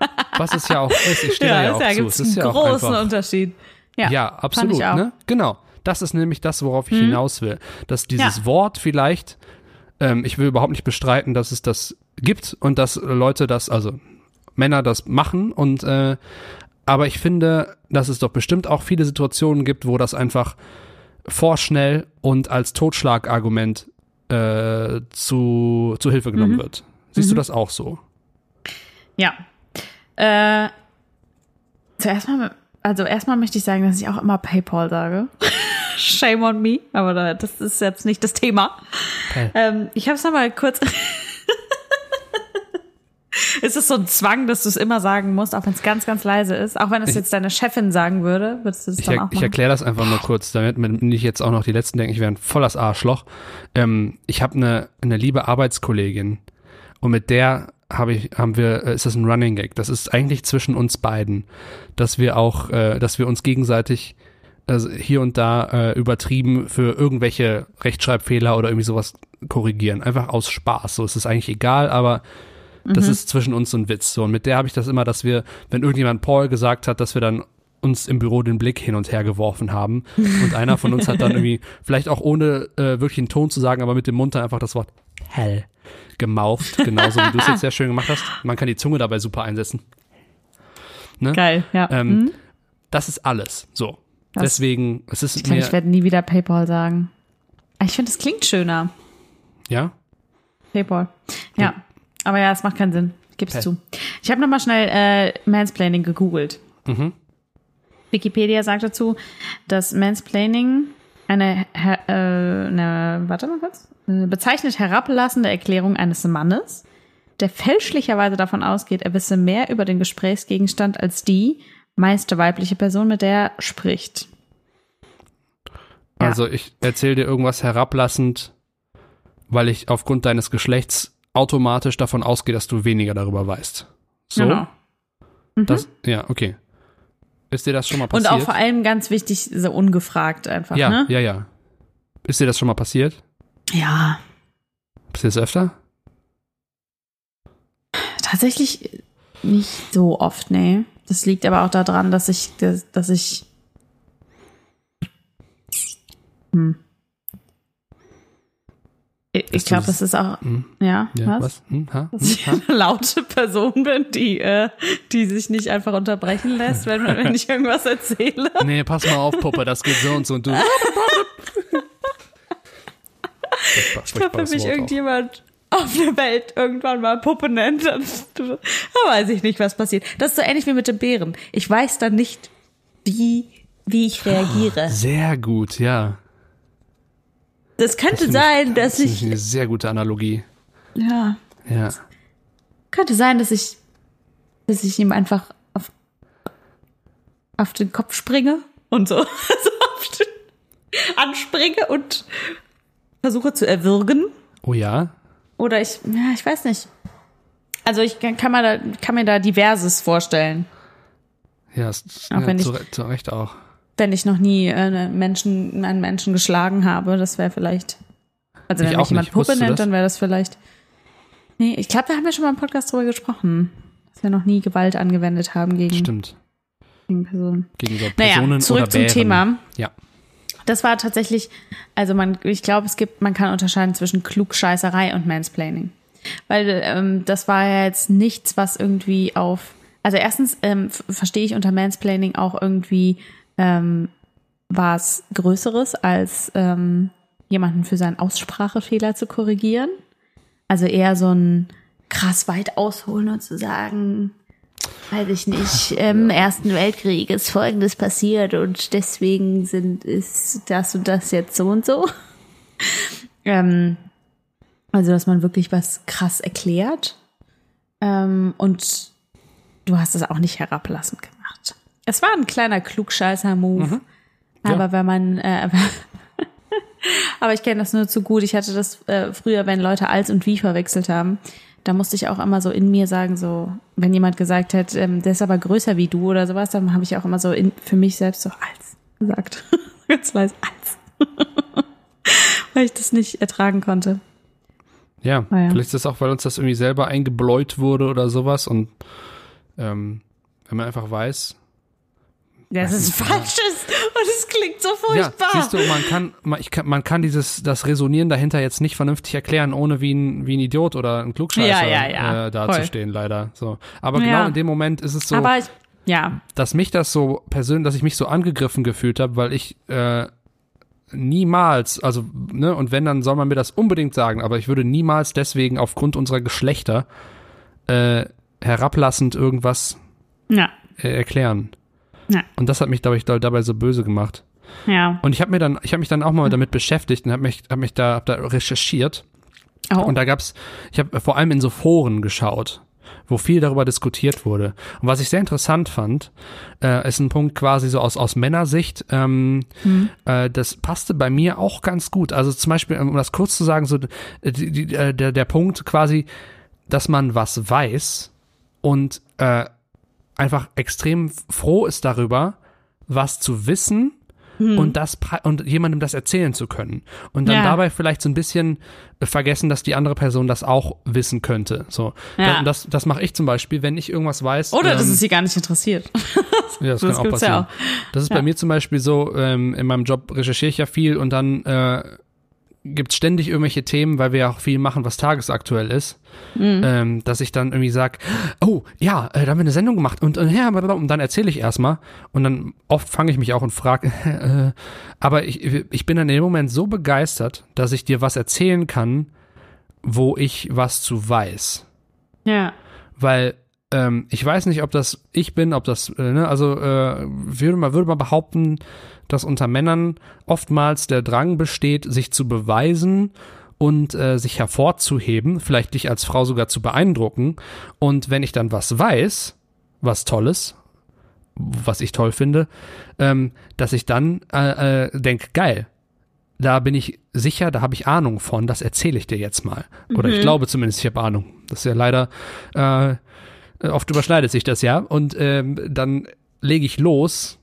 Was es ja auch ist, ich stehe da ja auch ja, zu. gibt's Es ist einen ja auch großen Unterschied. Ja, ja, absolut, ne? Genau. Das ist nämlich das, worauf ich hinaus will. Dass dieses Ja. Wort vielleicht, ähm, ich will überhaupt nicht bestreiten, dass es das gibt und dass Leute das, also Männer das machen und äh, aber ich finde, dass es doch bestimmt auch viele Situationen gibt, wo das einfach vorschnell und als Totschlagargument äh, zu, zu Hilfe Mhm. genommen wird. Siehst du das auch so? Ja. Äh, zuerst mal, also erstmal möchte ich sagen, dass ich auch immer PayPal sage. Shame on me, aber da, das ist jetzt nicht das Thema. Ähm, ich habe es nochmal kurz. ist es so ein Zwang, dass du es immer sagen musst, auch wenn es ganz, ganz leise ist? Auch wenn es jetzt deine Chefin sagen würde, würdest du es Ich, dann auch ich machen? erkläre das einfach nur kurz, damit mir nicht jetzt auch noch die Letzten denken, ich wäre ein volles Arschloch. Ähm, ich habe eine, eine liebe Arbeitskollegin und mit der habe ich, haben wir, äh, ist das ein Running Gag. Das ist eigentlich zwischen uns beiden, dass wir auch, äh, dass wir uns gegenseitig also hier und da äh, übertrieben für irgendwelche Rechtschreibfehler oder irgendwie sowas korrigieren. Einfach aus Spaß. So ist es eigentlich egal, aber das ist zwischen uns so ein Witz. So, und mit der habe ich das immer, dass wir, wenn irgendjemand Paul gesagt hat, dass wir dann uns im Büro den Blick hin und her geworfen haben. Und einer von uns hat dann irgendwie, vielleicht auch ohne äh, wirklich einen Ton zu sagen, aber mit dem Mund einfach das Wort hell gemauft, genauso wie du es jetzt sehr schön gemacht hast. Man kann die Zunge dabei super einsetzen. Ne? Geil, ja. Ähm, Mhm. Das ist alles. So. Das- Deswegen, es ist Ich glaube, ich werde nie wieder PayPal sagen. Aber Ich finde, es klingt schöner. ja, PayPal. Ja. Aber ja, es macht keinen Sinn. Es Pay. zu. Ich habe nochmal schnell äh, Mansplaining gegoogelt. Mhm. Wikipedia sagt dazu, dass Mansplaining eine, her- äh, eine warte mal kurz, bezeichnet herablassende Erklärung eines Mannes, der fälschlicherweise davon ausgeht, er wisse mehr über den Gesprächsgegenstand als die meiste weibliche Person, mit der er spricht. Ja. Also ich erzähle dir irgendwas herablassend, weil ich aufgrund deines Geschlechts automatisch davon ausgehe, dass du weniger darüber weißt. So? Genau. Das, ja, okay. Ist dir das schon mal Und passiert? auch vor allem ganz wichtig, so ungefragt einfach, ja, ne? ja, ja. Ist dir das schon mal passiert? Ja. Passiert das öfter? Tatsächlich nicht so oft, nee. Das liegt aber auch daran, dass ich, dass, dass ich. Hm. Ich, glaube, das- das ist auch, Hm, ja, ja, was? was? Hm, ha? Dass Hm, ich ha? eine laute Person bin, die, äh, die sich nicht einfach unterbrechen lässt, wenn, wenn ich irgendwas erzähle. Nee, pass mal auf, Puppe, das geht so und so und du. Ich glaube, wenn mich Wort auch. irgendjemand auf der Welt irgendwann mal Puppe nennt, dann, dann weiß ich nicht, was passiert. Das ist so ähnlich wie mit dem Bären. Ich weiß dann nicht, wie, wie ich reagiere. Sehr gut, ja. Das könnte Finde sein, dass das ich, eine sehr gute Analogie. ja, Ja. könnte sein, dass ich, dass ich ihm einfach auf, auf den Kopf springe und so, so auf den, anspringe und versuche zu erwürgen. Oh ja? Oder ich, ja, ich weiß nicht. Also ich kann, mir, da, kann mir da diverses vorstellen. Ja, ist, Auch ja ich- zu, zu Recht auch. Wenn ich noch nie äh, einen Menschen, einen Menschen geschlagen habe, das wäre vielleicht Also wenn Ich mich auch jemand nicht. Puppe Wusstest nennt, dann wäre das vielleicht. Nee, ich glaube, da haben wir schon mal im Podcast drüber gesprochen. Dass wir noch nie Gewalt angewendet haben gegen, Stimmt. gegen Personen. Gegenüber Naja, Personen zurück oder zum Bären. Thema. Ja. Das war tatsächlich, also man, ich glaube, es gibt, man kann unterscheiden zwischen Klugscheißerei und Mansplaining. Weil ähm, das war ja jetzt nichts, was irgendwie auf. Also erstens ähm, verstehe ich unter Mansplaining auch irgendwie ähm, was Größeres, als ähm, jemanden für seinen Aussprachefehler zu korrigieren. Also eher so ein krass weit ausholen und zu sagen, weiß ich nicht, im Ersten Weltkrieg ist Folgendes passiert und deswegen sind ist das und das jetzt so und so. ähm, also, dass man wirklich was krass erklärt. Ähm, und du hast es auch nicht herablassend gemacht. Es war ein kleiner Klugscheißer-Move. Ja. Aber wenn man, äh, aber ich kenne das nur zu gut. Ich hatte das äh, früher, wenn Leute als und wie verwechselt haben. Da musste ich auch immer so in mir sagen, so, wenn jemand gesagt hat, ähm, der ist aber größer wie du oder sowas, dann habe ich auch immer so in, für mich selbst so als gesagt. Ganz weiß als. Weil ich das nicht ertragen konnte. Ja, ja. vielleicht ist das auch, weil uns das irgendwie selber eingebläut wurde oder sowas und ähm, wenn man einfach weiß. Das ist Falsches und es klingt so Ja, furchtbar. siehst du, man kann, man, ich kann, man kann dieses, das Resonieren dahinter jetzt nicht vernünftig erklären, ohne wie ein, wie ein Idiot oder ein Klugscheißer Ja, ja, ja, äh, dazustehen, leider. So. Aber Ja. genau in dem Moment ist es so, ich, ja, dass mich das so persönlich, dass ich mich so angegriffen gefühlt habe, weil ich äh, niemals, also, ne, und wenn, dann soll man mir das unbedingt sagen, aber ich würde niemals deswegen aufgrund unserer Geschlechter äh, herablassend irgendwas ja, äh, erklären. Ja. Und das hat mich, glaube ich, da- dabei so böse gemacht. ja. Und ich habe mir dann, ich habe mich dann auch mal damit beschäftigt und habe mich, hab mich da, hab da recherchiert. Oh, Und da gab's, ich habe vor allem in so Foren geschaut, wo viel darüber diskutiert wurde. Und was ich sehr interessant fand, äh, ist ein Punkt quasi so aus, aus Männersicht, ähm, äh, das passte bei mir auch ganz gut. Also zum Beispiel, um das kurz zu sagen, so äh, die, die, äh, der, der Punkt quasi, dass man was weiß und äh, einfach extrem froh ist darüber, was zu wissen und das und jemandem das erzählen zu können und dann Ja. dabei vielleicht so ein bisschen äh, vergessen, dass die andere Person das auch wissen könnte. So, Ja. Da- das, das mache ich zum Beispiel, wenn ich irgendwas weiß. Oder dass ähm, es sie gar nicht interessiert. ja, das, das kann auch gibt's ja passieren. auch. Das ist bei mir zum Beispiel so, ähm, in meinem Job recherchiere ich ja viel und dann äh, gibt es ständig irgendwelche Themen, weil wir ja auch viel machen, was tagesaktuell ist, Mhm. ähm, dass ich dann irgendwie sag, oh ja, äh, da haben wir eine Sendung gemacht und, und, ja, und dann erzähle ich erstmal und dann oft fange ich mich auch und frage, äh, aber ich, ich bin dann in dem Moment so begeistert, dass ich dir was erzählen kann, wo ich was zu weiß Ja. weil ähm, ich weiß nicht, ob das ich bin, ob das, äh, ne, also äh, würde man würde man behaupten, dass unter Männern oftmals der Drang besteht, sich zu beweisen und äh, sich hervorzuheben, vielleicht dich als Frau sogar zu beeindrucken. Und wenn ich dann was weiß, was Tolles, was ich toll finde, ähm, dass ich dann äh, äh, denke, geil, da bin ich sicher, da habe ich Ahnung von, das erzähle ich dir jetzt mal. Oder ich glaube zumindest, ich habe Ahnung. Das ist ja leider, äh, oft überschneidet sich das ja. Und ähm, dann lege ich los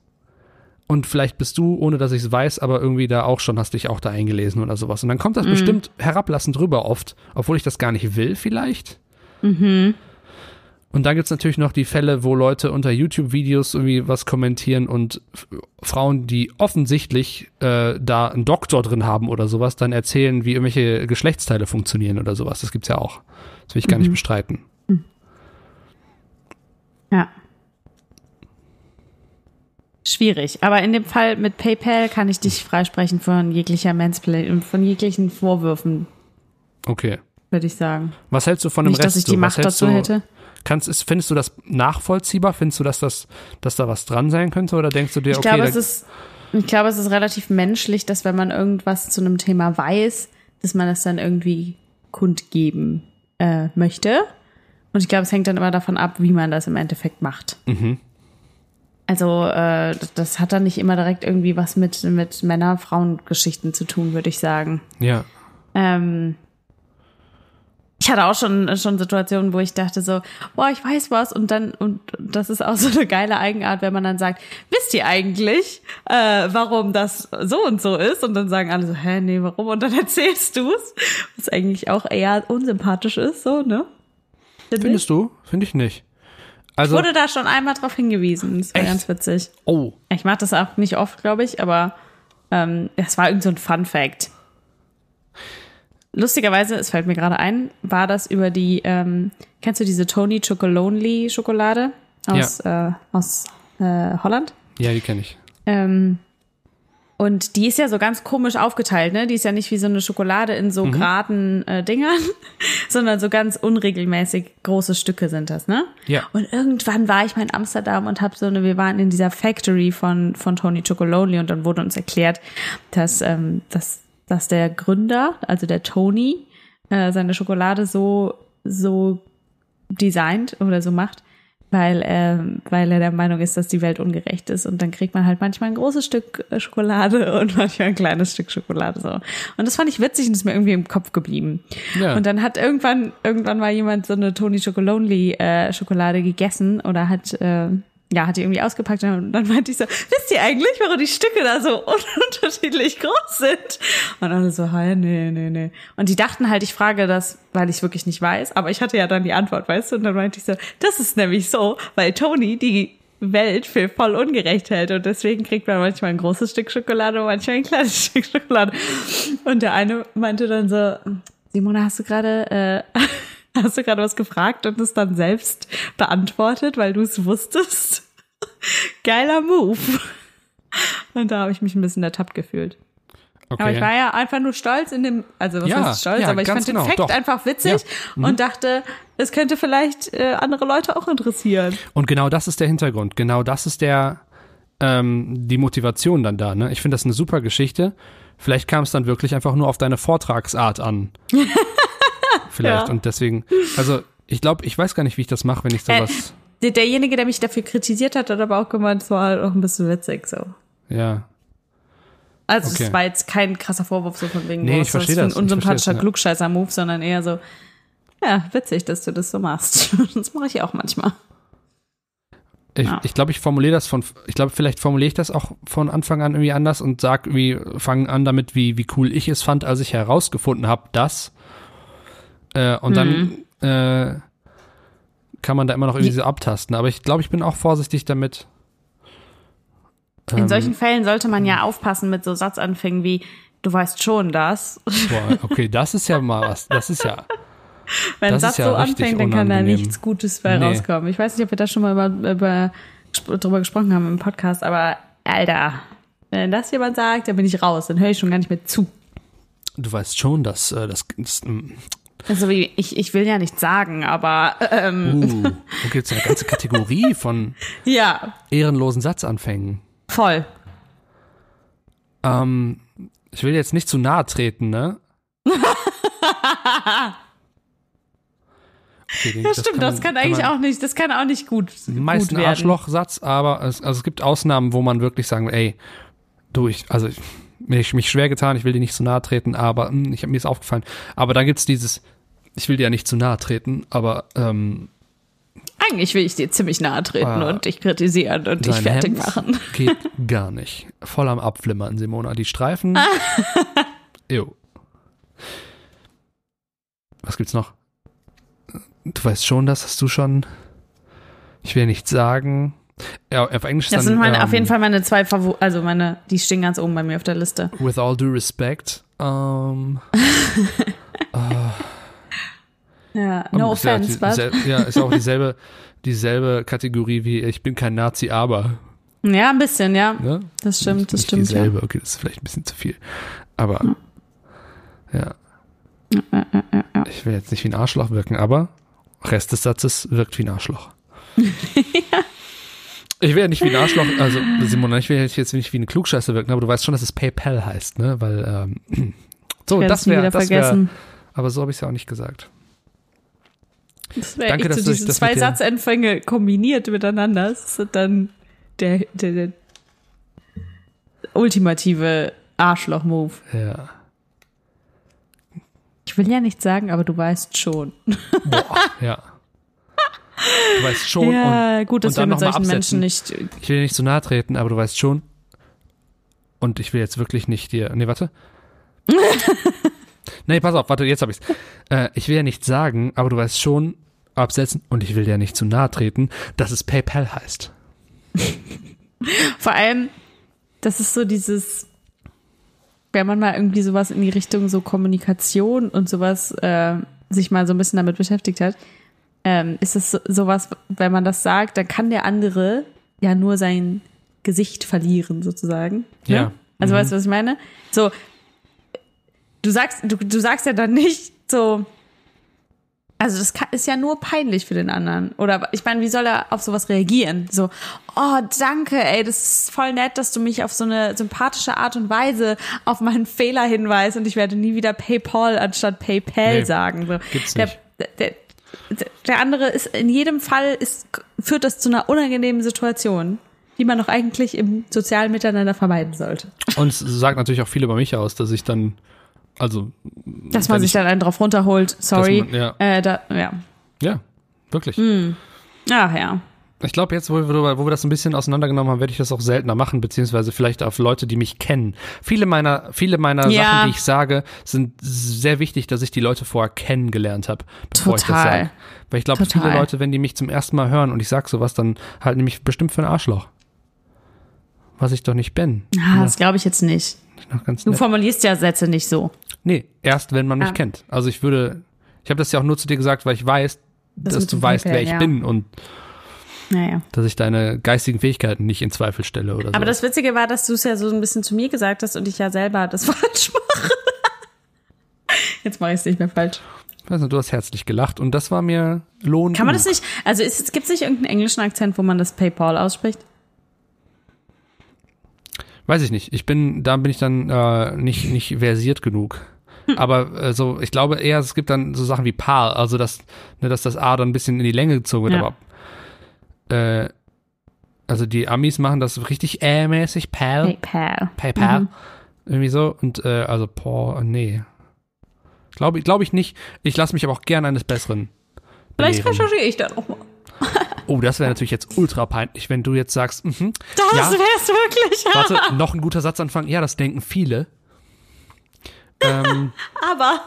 und vielleicht bist du, ohne dass ich es weiß, aber irgendwie da auch schon, hast dich auch da eingelesen oder sowas. Und dann kommt das bestimmt herablassend rüber oft, obwohl ich das gar nicht will vielleicht. Und dann gibt's natürlich noch die Fälle, wo Leute unter YouTube-Videos irgendwie was kommentieren und Frauen, die offensichtlich äh, da einen Doktor drin haben oder sowas, dann erzählen, wie irgendwelche Geschlechtsteile funktionieren oder sowas. Das gibt's ja auch. Das will ich gar nicht bestreiten. Ja. Schwierig. Aber in dem Fall mit PayPal kann ich dich freisprechen von jeglicher Mansplay und von jeglichen Vorwürfen, Okay. würde ich sagen. Was hältst du von dem Nicht, Rest? dass ich die Macht dazu du, hätte. Kannst, ist, findest du das nachvollziehbar? Findest du, dass, das, dass da was dran sein könnte? Oder denkst du dir, Ich okay, glaube, es ist, ich glaube, es ist relativ menschlich, dass wenn man irgendwas zu einem Thema weiß, dass man es dann irgendwie kundgeben äh, möchte. Und ich glaube, es hängt dann immer davon ab, wie man das im Endeffekt macht. Mhm. Also äh, das hat dann nicht immer direkt irgendwie was mit, mit Männer-Frauen-Geschichten zu tun, würde ich sagen. ja. Ähm, Ich hatte auch schon, schon Situationen, wo ich dachte so, boah, ich weiß was und dann, und das ist auch so eine geile Eigenart, wenn man dann sagt, wisst ihr eigentlich, äh, warum das so und so ist? Und dann sagen alle so, hä, nee, warum? Und dann erzählst du es, was eigentlich auch eher unsympathisch ist, so, ne? Ich. Findest du? Finde ich nicht. Ich Also, wurde da schon einmal drauf hingewiesen. Das war Echt? ganz witzig. oh, Ich mache das auch nicht oft, glaube ich, aber ähm, es war irgend so ein Fun Fact. Lustigerweise, es fällt mir gerade ein, war das über die, ähm, kennst du diese Tony Chocolonely Schokolade aus, äh, aus äh, Holland? ja, die kenne ich. Ähm, und die ist ja so ganz komisch aufgeteilt, ne? Die ist ja nicht wie so eine Schokolade in so geraden äh, Dingern, sondern so ganz unregelmäßig große Stücke sind das, ne? Ja. Und irgendwann war ich mal in Amsterdam und hab so eine, wir waren in dieser Factory von, von Tony Chocolonely und dann wurde uns erklärt, dass, ähm, dass, dass der Gründer, also der Tony, äh, seine Schokolade so, so designt oder so macht, weil, ähm, weil er der Meinung ist, dass die Welt ungerecht ist. Und dann kriegt man halt manchmal ein großes Stück äh, Schokolade und manchmal ein kleines Stück Schokolade so. Und das fand ich witzig und ist mir irgendwie im Kopf geblieben. Ja. Und dann hat irgendwann, irgendwann mal jemand so eine Tony Chocolonely äh, Schokolade gegessen oder hat, äh, ja, hat die irgendwie ausgepackt und dann meinte ich so, wisst ihr eigentlich, warum die Stücke da so unterschiedlich groß sind? Und alle so, hey, nee, nee, nee. Und die dachten halt, ich frage das, weil ich wirklich nicht weiß, aber ich hatte ja dann die Antwort, weißt du? Und dann meinte ich so, das ist nämlich so, weil Tony die Welt für voll ungerecht hält und deswegen kriegt man manchmal ein großes Stück Schokolade und manchmal ein kleines Stück Schokolade. Und der eine meinte dann so, Simona, hast du gerade äh, hast du gerade was gefragt und es dann selbst beantwortet, weil du es wusstest? Geiler Move. Und da habe ich mich ein bisschen ertappt gefühlt. Okay. Aber ich war ja einfach nur stolz in dem, also was Ja, heißt stolz, ja, aber ich fand genau, den Fact doch. einfach witzig und dachte, es könnte vielleicht äh, andere Leute auch interessieren. Und genau das ist der Hintergrund. Genau das ist der ähm, die Motivation dann da. Ne? Ich finde das eine super Geschichte. Vielleicht kam es dann wirklich einfach nur auf deine Vortragsart an. Vielleicht. Ja. Und deswegen, also ich glaube, ich weiß gar nicht, wie ich das mache, wenn ich sowas. Der- Derjenige, der mich dafür kritisiert hat, hat aber auch gemeint, es war halt auch ein bisschen witzig so. ja. Also Okay. es war jetzt kein krasser Vorwurf so von wegen, Nee, ich verstehe ein das. Ich unsympathischer das, ja. Klugscheißer-Move, sondern eher so, ja, witzig, dass du das so machst. das mache ich auch manchmal. Ich, Ja. ich glaube, ich formuliere das von, ich glaube, vielleicht formuliere ich das auch von Anfang an irgendwie anders und sag irgendwie, fangen an damit, wie, wie cool ich es fand, als ich herausgefunden habe, dass. Äh, und dann äh, kann man da immer noch irgendwie so abtasten. Aber ich glaube, ich bin auch vorsichtig damit. In Ähm, solchen Fällen sollte man ja aufpassen mit so Satzanfängen wie, du weißt schon das. Boah, okay, das ist ja mal was. Das ist ja. Wenn Das Satz ja so anfängt, dann kann da nichts Gutes bei Nee. rauskommen. Ich weiß nicht, ob wir da schon mal über, über, drüber gesprochen haben im Podcast, aber Alter, wenn das jemand sagt, dann bin ich raus, dann höre ich schon gar nicht mehr zu. Du weißt schon, dass äh, das. das mm, Also wie, ich, ich will ja nichts sagen, aber ähm, uh, da gibt es eine ganze Kategorie von ja, ehrenlosen Satzanfängen. voll. Ähm, ich will jetzt nicht zu nahe treten, ne? Okay, den- Ja, stimmt, das man- kann eigentlich man- auch nicht, das kann auch nicht gut, meist ein. Arschlochsatz, aber es, also es gibt Ausnahmen, wo man wirklich sagen, ey, du, ich, also ich, mir ich mich schwer getan, ich will dir nicht zu nahe treten, aber hm, ich habe mir ist aufgefallen. Aber dann gibt's dieses, ich will dir ja nicht zu nahe treten, aber ähm, Eigentlich will ich dir ziemlich nahe treten Ah. und dich kritisieren und dich fertig Hemd machen. geht gar nicht. Voll am Abflimmern, Simona. Die Streifen. jo. Was gibt's noch? Du weißt schon, das hast du schon. Ich will nicht sagen. Ja, auf Englisch Das dann, sind meine, ähm, auf jeden Fall meine zwei Favor also meine, die stehen ganz oben bei mir auf der Liste. With all due respect. Ähm, Ja, no ist ja, offense, die- but. ja, ist auch dieselbe, dieselbe Kategorie wie ich bin kein Nazi, aber. Ja, ein bisschen, ja. Ne? Das stimmt, das stimmt. Ja. dieselbe, okay, das ist vielleicht ein bisschen zu viel. Aber ja. Ich will jetzt nicht wie ein Arschloch wirken, aber Rest des Satzes wirkt wie ein Arschloch. Ich will ja nicht wie ein Arschloch, also Simona, ich will jetzt nicht wie eine Klugscheiße wirken, aber du weißt schon, dass es PayPal heißt, ne? Weil, ähm, so, das wäre, das wäre, vergessen. aber so habe ich es ja auch nicht gesagt. Das wäre Danke, echt dass so du- diese dass zwei Satzanfänge kombiniert miteinander. Das ist dann der, der, der ultimative Arschloch-Move. Ja. Ich will ja nichts sagen, aber du weißt schon. Boah, ja. Du weißt schon. ja, und, gut, dass und wir mit solchen absetzen. Menschen nicht. Ich will dir nicht zu nahe treten, aber du weißt schon. Und ich will jetzt wirklich nicht dir. Nee, warte. nee, pass auf, warte, jetzt hab ich's. Äh, ich will ja nicht sagen, aber du weißt schon, absetzen und ich will dir nicht zu nahe treten, dass es PayPal heißt. Vor allem, das ist so dieses, wenn man mal irgendwie sowas in die Richtung so Kommunikation und sowas äh, sich mal so ein bisschen damit beschäftigt hat, ähm, ist es so, sowas, wenn man das sagt, dann kann der andere ja nur sein Gesicht verlieren, sozusagen. Ne? Ja. Also Mhm. weißt du, was ich meine? So, du sagst, du, du sagst ja dann nicht so, also das kann, ist ja nur peinlich für den anderen. Oder ich meine, wie soll er auf sowas reagieren? So, oh, danke, ey, das ist voll nett, dass du mich auf so eine sympathische Art und Weise auf meinen Fehler hinweist und ich werde nie wieder PayPal anstatt PayPal Nee, sagen. So. gibt's nicht. Der, der, der andere ist in jedem Fall ist, führt das zu einer unangenehmen Situation, die man doch eigentlich im sozialen Miteinander vermeiden sollte. Und es sagt natürlich auch viel über mich aus, dass ich dann, also, Dass man sich ich- dann einen drauf runterholt. Sorry. man- ja. äh, da, ja. ja, wirklich. Hm. Ach ja. Ich glaube, jetzt, wo wir, wo wir das ein bisschen auseinandergenommen haben, werde ich das auch seltener machen, beziehungsweise vielleicht auf Leute, die mich kennen. Viele meiner, viele meiner Ja. Sachen, die ich sage, sind sehr wichtig, dass ich die Leute vorher kennengelernt habe, bevor ich das Total. sage. Weil ich glaube, Total. viele Leute, wenn die mich zum ersten Mal hören und ich sag sowas, dann halten die mich bestimmt für ein Arschloch. Was ich doch nicht bin. Ah, das glaube ich jetzt nicht. Du formulierst ja Sätze nicht so. Nee, erst wenn man mich Ah. kennt. Also ich würde, ich habe das ja auch nur zu dir gesagt, weil ich weiß, Das dass du weißt, wer ich ja. bin und Naja. dass ich deine geistigen Fähigkeiten nicht in Zweifel stelle oder so. Aber das Witzige war, dass du es ja so ein bisschen zu mir gesagt hast und ich ja selber das falsch mache. Jetzt mache ich es nicht mehr falsch. Ich weiß nicht, du hast herzlich gelacht und das war mir Lohn. Kann man das nicht, also gibt es nicht irgendeinen englischen Akzent, wo man das PayPal ausspricht? Weiß ich nicht. Ich bin, da bin ich dann äh, nicht, nicht versiert genug. Aber äh, so, ich glaube eher, es gibt dann so Sachen wie Pal, also dass, ne, dass das A dann ein bisschen in die Länge gezogen wird, Ja. aber äh, also die Amis machen das richtig äh-mäßig, Pal, PayPal. PayPal, Mhm. irgendwie so. Und äh, also, boah, nee. Glaube glaub ich nicht. Ich lasse mich aber auch gern eines Besseren. Vielleicht belehren. recherchiere ich da nochmal. Oh, das wäre natürlich jetzt ultra peinlich, wenn du jetzt sagst, mhm, Das Ja. wär's wirklich. warte, noch ein guter Satzanfang. Ja, das denken viele. Ähm, Aber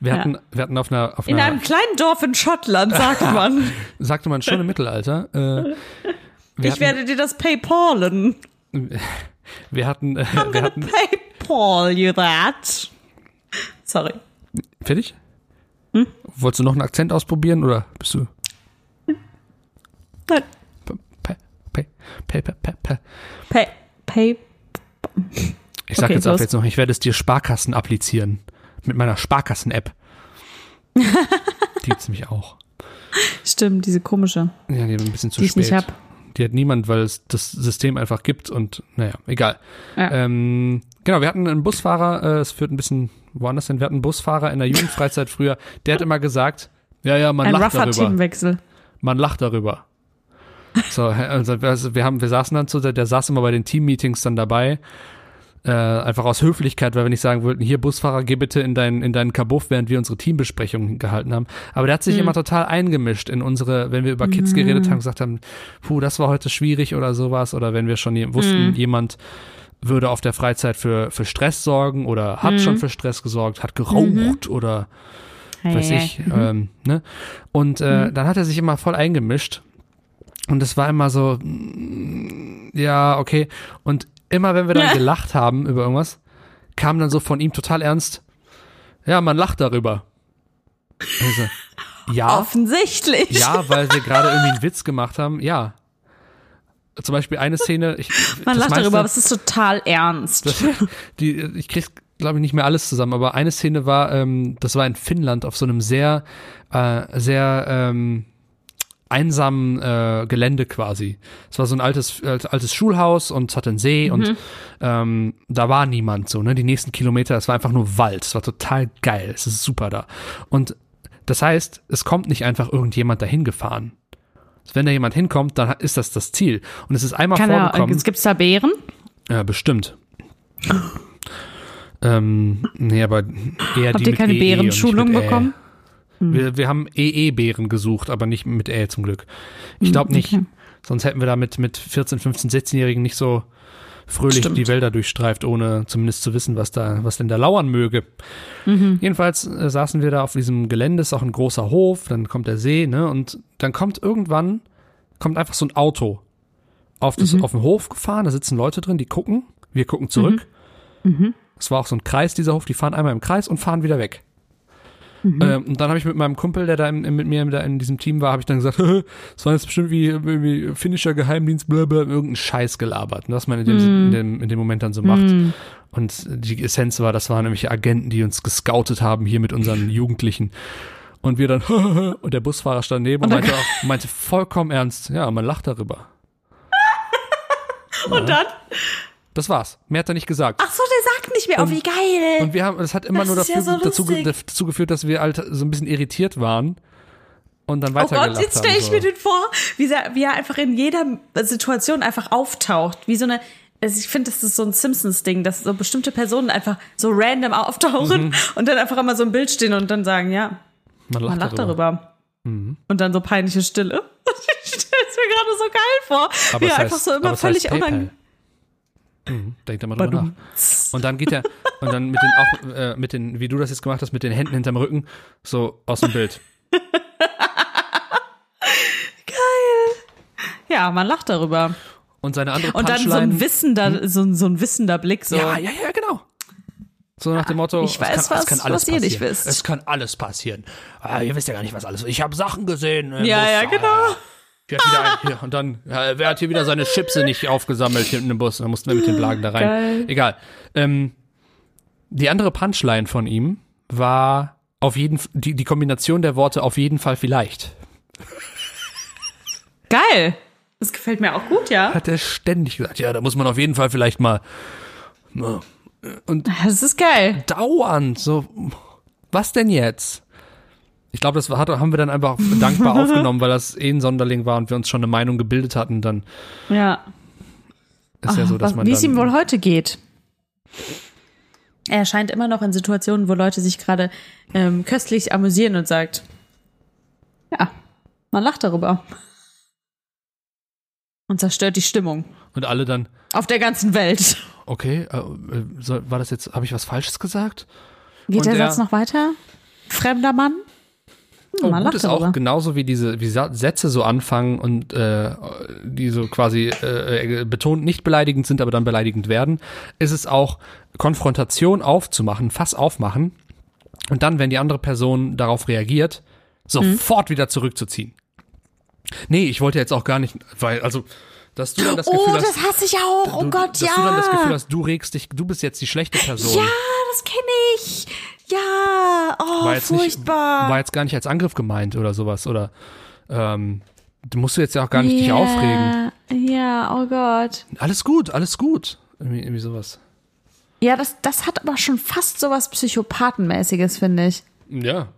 wir, Ja. hatten, wir hatten auf einer, auf in einer einem kleinen Dorf in Schottland, sagt man. sagte man schon im Mittelalter, äh, Ich hatten, werde dir das PayPalen. wir hatten, äh, I'm gonna hatten, PayPal you that. Sorry. fertig? Hm? Wolltest du noch einen Akzent ausprobieren oder bist du? Nein. Pe, pe, pe, pe. Pay, pay. Ich sag Okay, jetzt auch los. jetzt noch, ich werde es dir Sparkassen applizieren. Mit meiner Sparkassen-App. Die gibt's nämlich auch. Stimmt, diese komische, Ja, die ein bisschen zu die ich spät. nicht hab. Die hat niemand, weil es das System einfach gibt und naja, egal. Ja. Ähm, genau, wir hatten einen Busfahrer, äh, es führt ein bisschen woanders hin, wir hatten einen Busfahrer in der Jugendfreizeit früher, der hat immer gesagt, ja, ja, man Ein lacht darüber. Teamwechsel. Man lacht darüber. So, also also wir haben, wir saßen dann zu, der saß immer bei den Teammeetings dann dabei. Äh, einfach aus Höflichkeit, weil wir nicht sagen wollten, hier Busfahrer, geh bitte in deinen, in deinen Kabuff, während wir unsere Teambesprechungen gehalten haben. Aber der hat sich immer total eingemischt in unsere, wenn wir über Kids geredet haben, gesagt haben, puh, das war heute schwierig oder sowas. Oder wenn wir schon je- wussten, jemand würde auf der Freizeit für, für Stress sorgen oder hat schon für Stress gesorgt, hat geraucht oder weiß Hey, ich, ähm, ne? Und äh, dann hat er sich immer voll eingemischt. Und es war immer so, ja, okay. Und immer, wenn wir dann gelacht haben über irgendwas, kam dann so von ihm total ernst, ja, man lacht darüber. Also, ja, Offensichtlich. ja, weil wir gerade irgendwie einen Witz gemacht haben, ja. Zum Beispiel eine Szene, ich, Man lacht meiste- darüber, aber es ist total ernst. das, die, ich krieg's, glaube ich, nicht mehr alles zusammen, aber eine Szene war, ähm, das war in Finnland auf so einem sehr, äh, sehr ähm, einsamen äh, Gelände quasi. Es war so ein altes, äh, altes Schulhaus und es hatte einen See und ähm, da war niemand so, ne? Die nächsten Kilometer, es war einfach nur Wald. Es war total geil. Es ist super da. Und das heißt, es kommt nicht einfach irgendjemand dahin gefahren. Wenn da jemand hinkommt, dann ist das das Ziel. Und es ist einmal Kann vorgekommen. jetzt gibt's da Bären? Ja, bestimmt. Ähm, nee, aber eher Habt die ihr keine und nicht Bärenschulung Ä. bekommen? Wir, wir haben EE-Bären gesucht, aber nicht mit Ä zum Glück. Ich glaube nicht. okay. Sonst hätten wir da mit, mit 14, 15, 16-Jährigen nicht so fröhlich Stimmt. die Wälder durchstreift, ohne zumindest zu wissen, was da, was denn da lauern möge. Mhm. Jedenfalls äh, saßen wir da auf diesem Gelände, ist auch ein großer Hof, dann kommt der See, ne, und dann kommt irgendwann, kommt einfach so ein Auto auf, das, Mhm. auf den Hof gefahren, da sitzen Leute drin, die gucken, wir gucken zurück. Mhm. Es war auch so ein Kreis, dieser Hof, die fahren einmal im Kreis und fahren wieder weg. Mhm. Ähm, und dann habe ich mit meinem Kumpel, der da im, mit mir da in diesem Team war, habe ich dann gesagt, das war jetzt bestimmt wie, wie finnischer Geheimdienst, blablabla, irgendeinen Scheiß gelabert, ne, was man in dem, in, dem, in dem Moment dann so macht. Mhm. Und die Essenz war, das waren nämlich Agenten, die uns gescoutet haben hier mit unseren Jugendlichen. Und wir dann, und der Busfahrer stand neben und, Und meinte, auch, meinte vollkommen ernst, ja, man lacht darüber. Und dann? Das war's. Mehr hat er nicht gesagt. Ach so, der sagt nicht mehr. Oh, wie geil. Und wir haben, das hat immer Das nur dafür, ja so dazu, dazu geführt, dass wir halt so ein bisschen irritiert waren und dann Oh weitergelacht Gott, jetzt haben. stelle ich so. mir den vor, wie er, wie er einfach in jeder Situation einfach auftaucht. Wie so eine, also ich finde, das ist so ein Simpsons-Ding, dass so bestimmte Personen einfach so random auftauchen Mhm. und dann einfach immer so im Bild stehen und dann sagen, ja, Man lacht, man lacht darüber. darüber. Mhm. Und dann so peinliche Stille. Ich stelle es mir gerade so geil vor. Aber wie er heißt, einfach so immer völlig unangenehm. Mhm, denkt da mal drüber Badum. nach. Und dann geht er, und dann mit den, auch, äh, mit den, wie du das jetzt gemacht hast, mit den Händen hinterm Rücken, so aus dem Bild. Ja, man lacht darüber. Und seine andere Und dann so ein wissender, so, ein- so ein wissender Blick, so. Ja, ja, ja, genau. So nach dem Motto, Ich weiß es kann, was, es kann alles was ihr nicht passieren. wisst. Es kann alles passieren. Ah, ihr wisst ja gar nicht, was alles. Ich habe Sachen gesehen. Ja, Bus. ja, Ah, genau. Hier wieder ein, hier, und dann, ja, wer hat hier wieder seine Chipse nicht aufgesammelt hinten im Bus? Dann mussten wir mit den Blagen da rein. Geil. Egal. Ähm, die andere Punchline von ihm war auf jeden die, die Kombination der Worte auf jeden Fall vielleicht. Geil. Das gefällt mir auch gut, ja. Hat er ständig gesagt. Ja, da muss man auf jeden Fall vielleicht mal. Und Das ist geil. dauernd so, was denn jetzt? Ich glaube, das hat, haben wir dann einfach dankbar aufgenommen, weil das eh ein Sonderling war und wir uns schon eine Meinung gebildet hatten. Dann Ja. ist ja so, dass Was- man Wie es ihm wohl heute geht. Er erscheint immer noch in Situationen, wo Leute sich gerade ähm, köstlich amüsieren und sagt, ja, man lacht darüber. Und zerstört die Stimmung. und alle dann, Auf der ganzen Welt. okay, äh, äh, soll, war das jetzt, habe ich was Falsches gesagt? Geht Und der er- Satz noch weiter? Fremder Mann? Hm, Oh, man gut ist darüber. auch genauso wie diese wie Sätze so anfangen und äh, die so quasi äh, betont nicht beleidigend sind, aber dann beleidigend werden, ist es auch Konfrontation aufzumachen, Fass aufmachen und dann, wenn die andere Person darauf reagiert, sofort wieder zurückzuziehen. Nee, ich wollte jetzt auch gar nicht, weil also dass du dann das Gefühl oh, hast, das hasse ich auch. Oh du, Gott, dass ja. du dann das Gefühl hast, du regst dich, du bist jetzt die schlechte Person. ja, das kenne ich. Ja, oh, war jetzt nicht, furchtbar. war jetzt gar nicht als Angriff gemeint oder sowas oder ähm, du musst du jetzt ja auch gar nicht dich aufregen. Ja, oh Gott. Alles gut, alles gut. Irgendwie, irgendwie sowas. Ja, das, das hat aber schon fast sowas Psychopathenmäßiges, finde ich. Ja.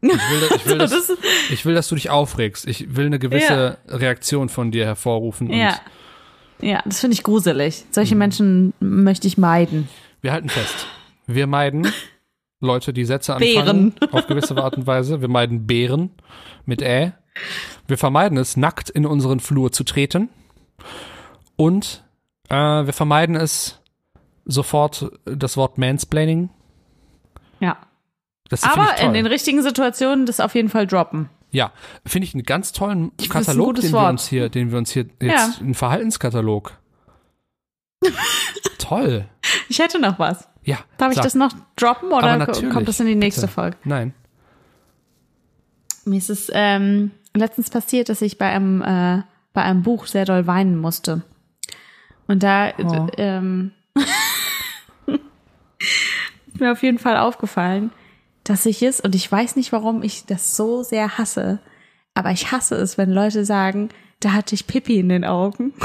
Ich will, ich, will, Das dass, ich will, dass du dich aufregst. Ich will eine gewisse Reaktion von dir hervorrufen. Ja. Ja, das finde ich gruselig. Solche Mhm. Menschen möchte ich meiden. Wir halten fest. Wir meiden Leute, die Sätze anfangen. Bären. Auf gewisse Art und Weise. Wir meiden Bären mit Ä. Wir vermeiden es, nackt in unseren Flur zu treten. Und äh, wir vermeiden es, sofort das Wort Mansplaining. Ja. Das Aber ich toll. in den richtigen Situationen das auf jeden Fall droppen. Ja, finde ich einen ganz tollen Ich Katalog, den wir uns hier, den wir uns hier jetzt, Ja. einen Verhaltenskatalog. Toll. Ich hätte noch was. Ja. Darf ich sag. das noch droppen oder kommt das in die nächste bitte. Folge? Nein. Mir ist es ähm, letztens passiert, dass ich bei einem, äh, bei einem Buch sehr doll weinen musste. Und da Oh. äh, ähm, ist mir auf jeden Fall aufgefallen, dass ich es, und ich weiß nicht, warum ich das so sehr hasse, aber ich hasse es, wenn Leute sagen, da hatte ich Pipi in den Augen.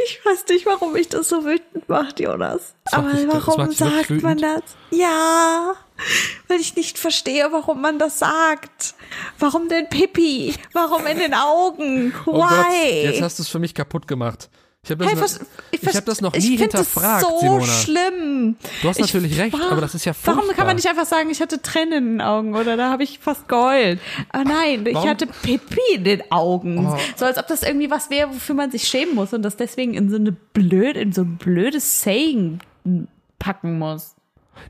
Ich weiß nicht, warum ich das so wütend macht, Jonas. Aber dich- warum sagt man das? Ja, weil ich nicht verstehe, warum man das sagt. Warum denn Pipi? Warum in den Augen? Oh Gott, Why? jetzt hast du es für mich kaputt gemacht. Ich habe das, Hey, noch- vers- ich vers- hab das noch ich nie hinterfragt, das so Simona. schlimm. Du hast Ich natürlich recht, war- aber das ist ja Warum furchtbar. kann man nicht einfach sagen, ich hatte Tränen in den Augen oder da habe ich fast geheult? Aber nein, ich Warum? hatte Pipi in den Augen. Oh. So als ob das irgendwie was wäre, wofür man sich schämen muss und das deswegen in so eine blöd, in so ein blödes Saying packen muss.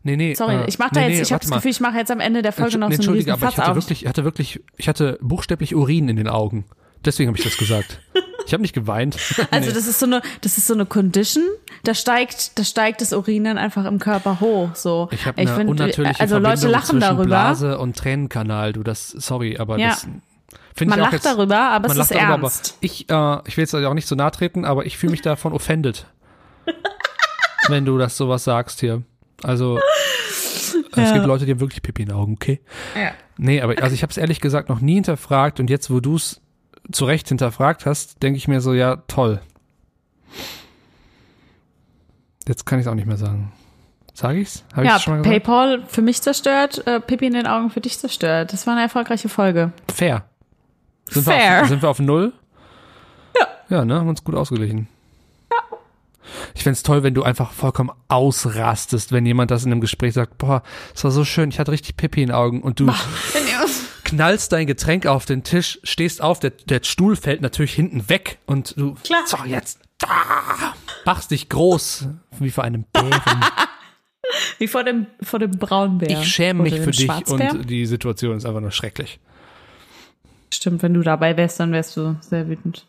Nee, nee. Sorry, äh, ich mache da nee, jetzt, nee, ich habe warte das. Gefühl, ich mache jetzt am Ende der Folge noch so einen Entschuldige, aber ich hatte auf. wirklich, ich hatte wirklich, ich hatte buchstäblich Urin in den Augen. Deswegen habe ich das gesagt. Ich habe nicht geweint. Also Nee. das ist so eine, das ist so eine Condition, da steigt, da steigt das Urin dann einfach im Körper hoch. So. Ich habe eine find, unnatürliche also Verbindung Leute lachen darüber. Blase und Tränenkanal. Du, das, sorry, aber Ja. das finde Man lacht jetzt, darüber, aber man es ist darüber, ernst. aber ich, äh, ich will jetzt auch nicht so nahe treten, aber ich fühle mich davon offended. wenn du das sowas sagst hier. Also es Ja. gibt Leute, die haben wirklich Pipi in den Augen, okay? Ja. Nee, aber also ich habe es ehrlich gesagt noch nie hinterfragt und jetzt, wo du es zu Recht hinterfragt hast, denke ich mir so, ja, toll. Jetzt kann ich es auch nicht mehr sagen. Sag ich's? Hab Ja, ich's schon mal gesagt? PayPal für mich zerstört, äh, Pippi in den Augen für dich zerstört. Das war eine erfolgreiche Folge. Fair. Sind Wir Fair. auf, sind wir auf Null? Ja. Ja, ne? Haben uns gut ausgeglichen. Ja. Ich fänd's toll, wenn du einfach vollkommen ausrastest, wenn jemand das in einem Gespräch sagt, boah, es war so schön, ich hatte richtig Pipi in den Augen und du knallst dein Getränk auf den Tisch, stehst auf, der, der Stuhl fällt natürlich hinten weg und du, Klar. so jetzt, ah, machst dich groß, wie vor einem Bären. Wie vor dem, vor dem Braunbär. Ich schäme mich für dich und die Situation ist einfach nur schrecklich. Stimmt, wenn du dabei wärst, dann wärst du sehr wütend.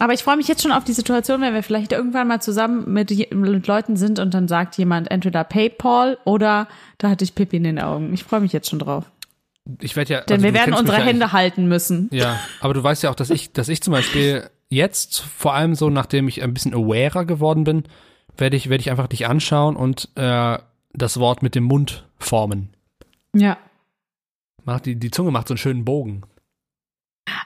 Aber ich freue mich jetzt schon auf die Situation, wenn wir vielleicht irgendwann mal zusammen mit, mit Leuten sind und dann sagt jemand entweder PayPal oder da hatte ich Pippi in den Augen. Ich freue mich jetzt schon drauf. Ich werde ja, Denn also wir werden unsere ja, Hände halten müssen. Ja, aber du weißt ja auch, dass ich, dass ich zum Beispiel jetzt, vor allem so, nachdem ich ein bisschen awarer geworden bin, werde ich, werde ich einfach dich anschauen und äh, das Wort mit dem Mund formen. Ja. Macht die, die Zunge macht so einen schönen Bogen.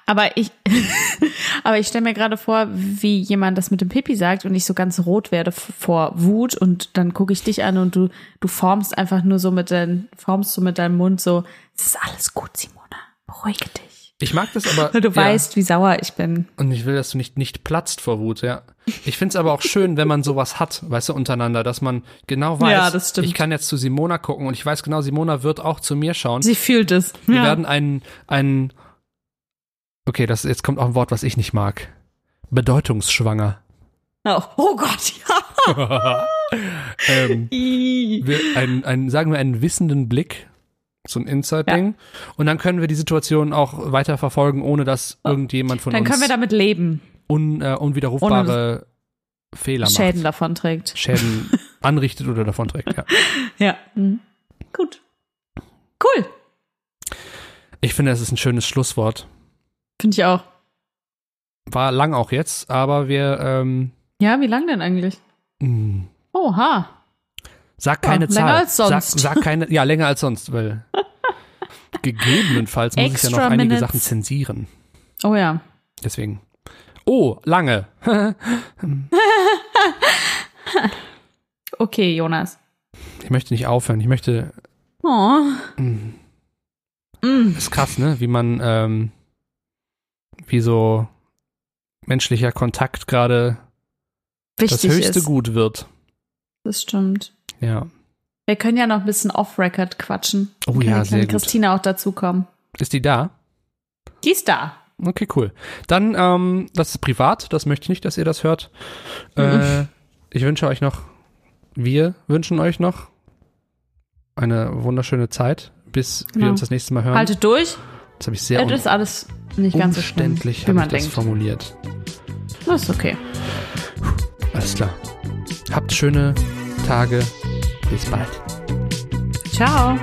Aber ich, aber ich stelle mir gerade vor, wie jemand das mit dem Pipi sagt und ich so ganz rot werde vor Wut und dann gucke ich dich an und du, du formst einfach nur so mit deinem, formst so mit deinem Mund so, es ist alles gut, Simona, beruhige dich. Ich mag das aber. Du ja, weißt, wie sauer ich bin. Und ich will, dass du nicht, nicht platzt vor Wut, ja. Ich find's aber auch schön, wenn man sowas hat, weißt du, untereinander, dass man genau weiß, Ja, das stimmt. ich kann jetzt zu Simona gucken und ich weiß genau, Simona wird auch zu mir schauen. Sie fühlt es. Wir ja. werden einen, einen, okay, das, jetzt kommt auch ein Wort, was ich nicht mag. Bedeutungsschwanger. oh, oh Gott, ja. ähm, wir, ein, ein, sagen wir, einen wissenden Blick, so ein Inside-Ding. Und dann können wir die Situation auch weiter verfolgen, ohne dass irgendjemand von Dann uns können wir damit leben. un, äh, unwiderrufbare Fehler Schäden macht. davon trägt. Schäden anrichtet oder davonträgt, ja. Ja. Mhm. Gut. Cool. Ich finde, es ist ein schönes Schlusswort. Finde ich auch. War lang auch jetzt, aber wir, ähm, Ja, wie lang denn eigentlich? mh, Oha. Sag keine Ja, länger Zahl. als sonst. Sag, sag keine, ja, länger als sonst, weil gegebenenfalls muss ich ja noch Extra einige minutes. Sachen zensieren. Oh ja. Deswegen. Oh, lange. Okay, Jonas. Ich möchte nicht aufhören. Ich möchte. Oh. Mh, Mm. ist krass, ne? Wie man, ähm, wie so menschlicher Kontakt gerade das höchste ist. Gut wird. Das stimmt. Ja. Wir können ja noch ein bisschen off-Record quatschen. Oh Kann ja, kleine sehr gut. Christina auch dazukommen. Ist die da? Die ist da. Okay, cool. Dann, ähm, das ist privat, das möchte ich nicht, dass ihr das hört. Äh, ich wünsche euch noch, wir wünschen euch noch eine wunderschöne Zeit, bis wir Genau. uns das nächste Mal hören. Haltet durch. das habe ich sehr Es ist alles nicht ganz so umständlich habe ich man das denkt. formuliert. Das ist okay. Alles klar. Habt schöne Tage. Bis bald. Ciao.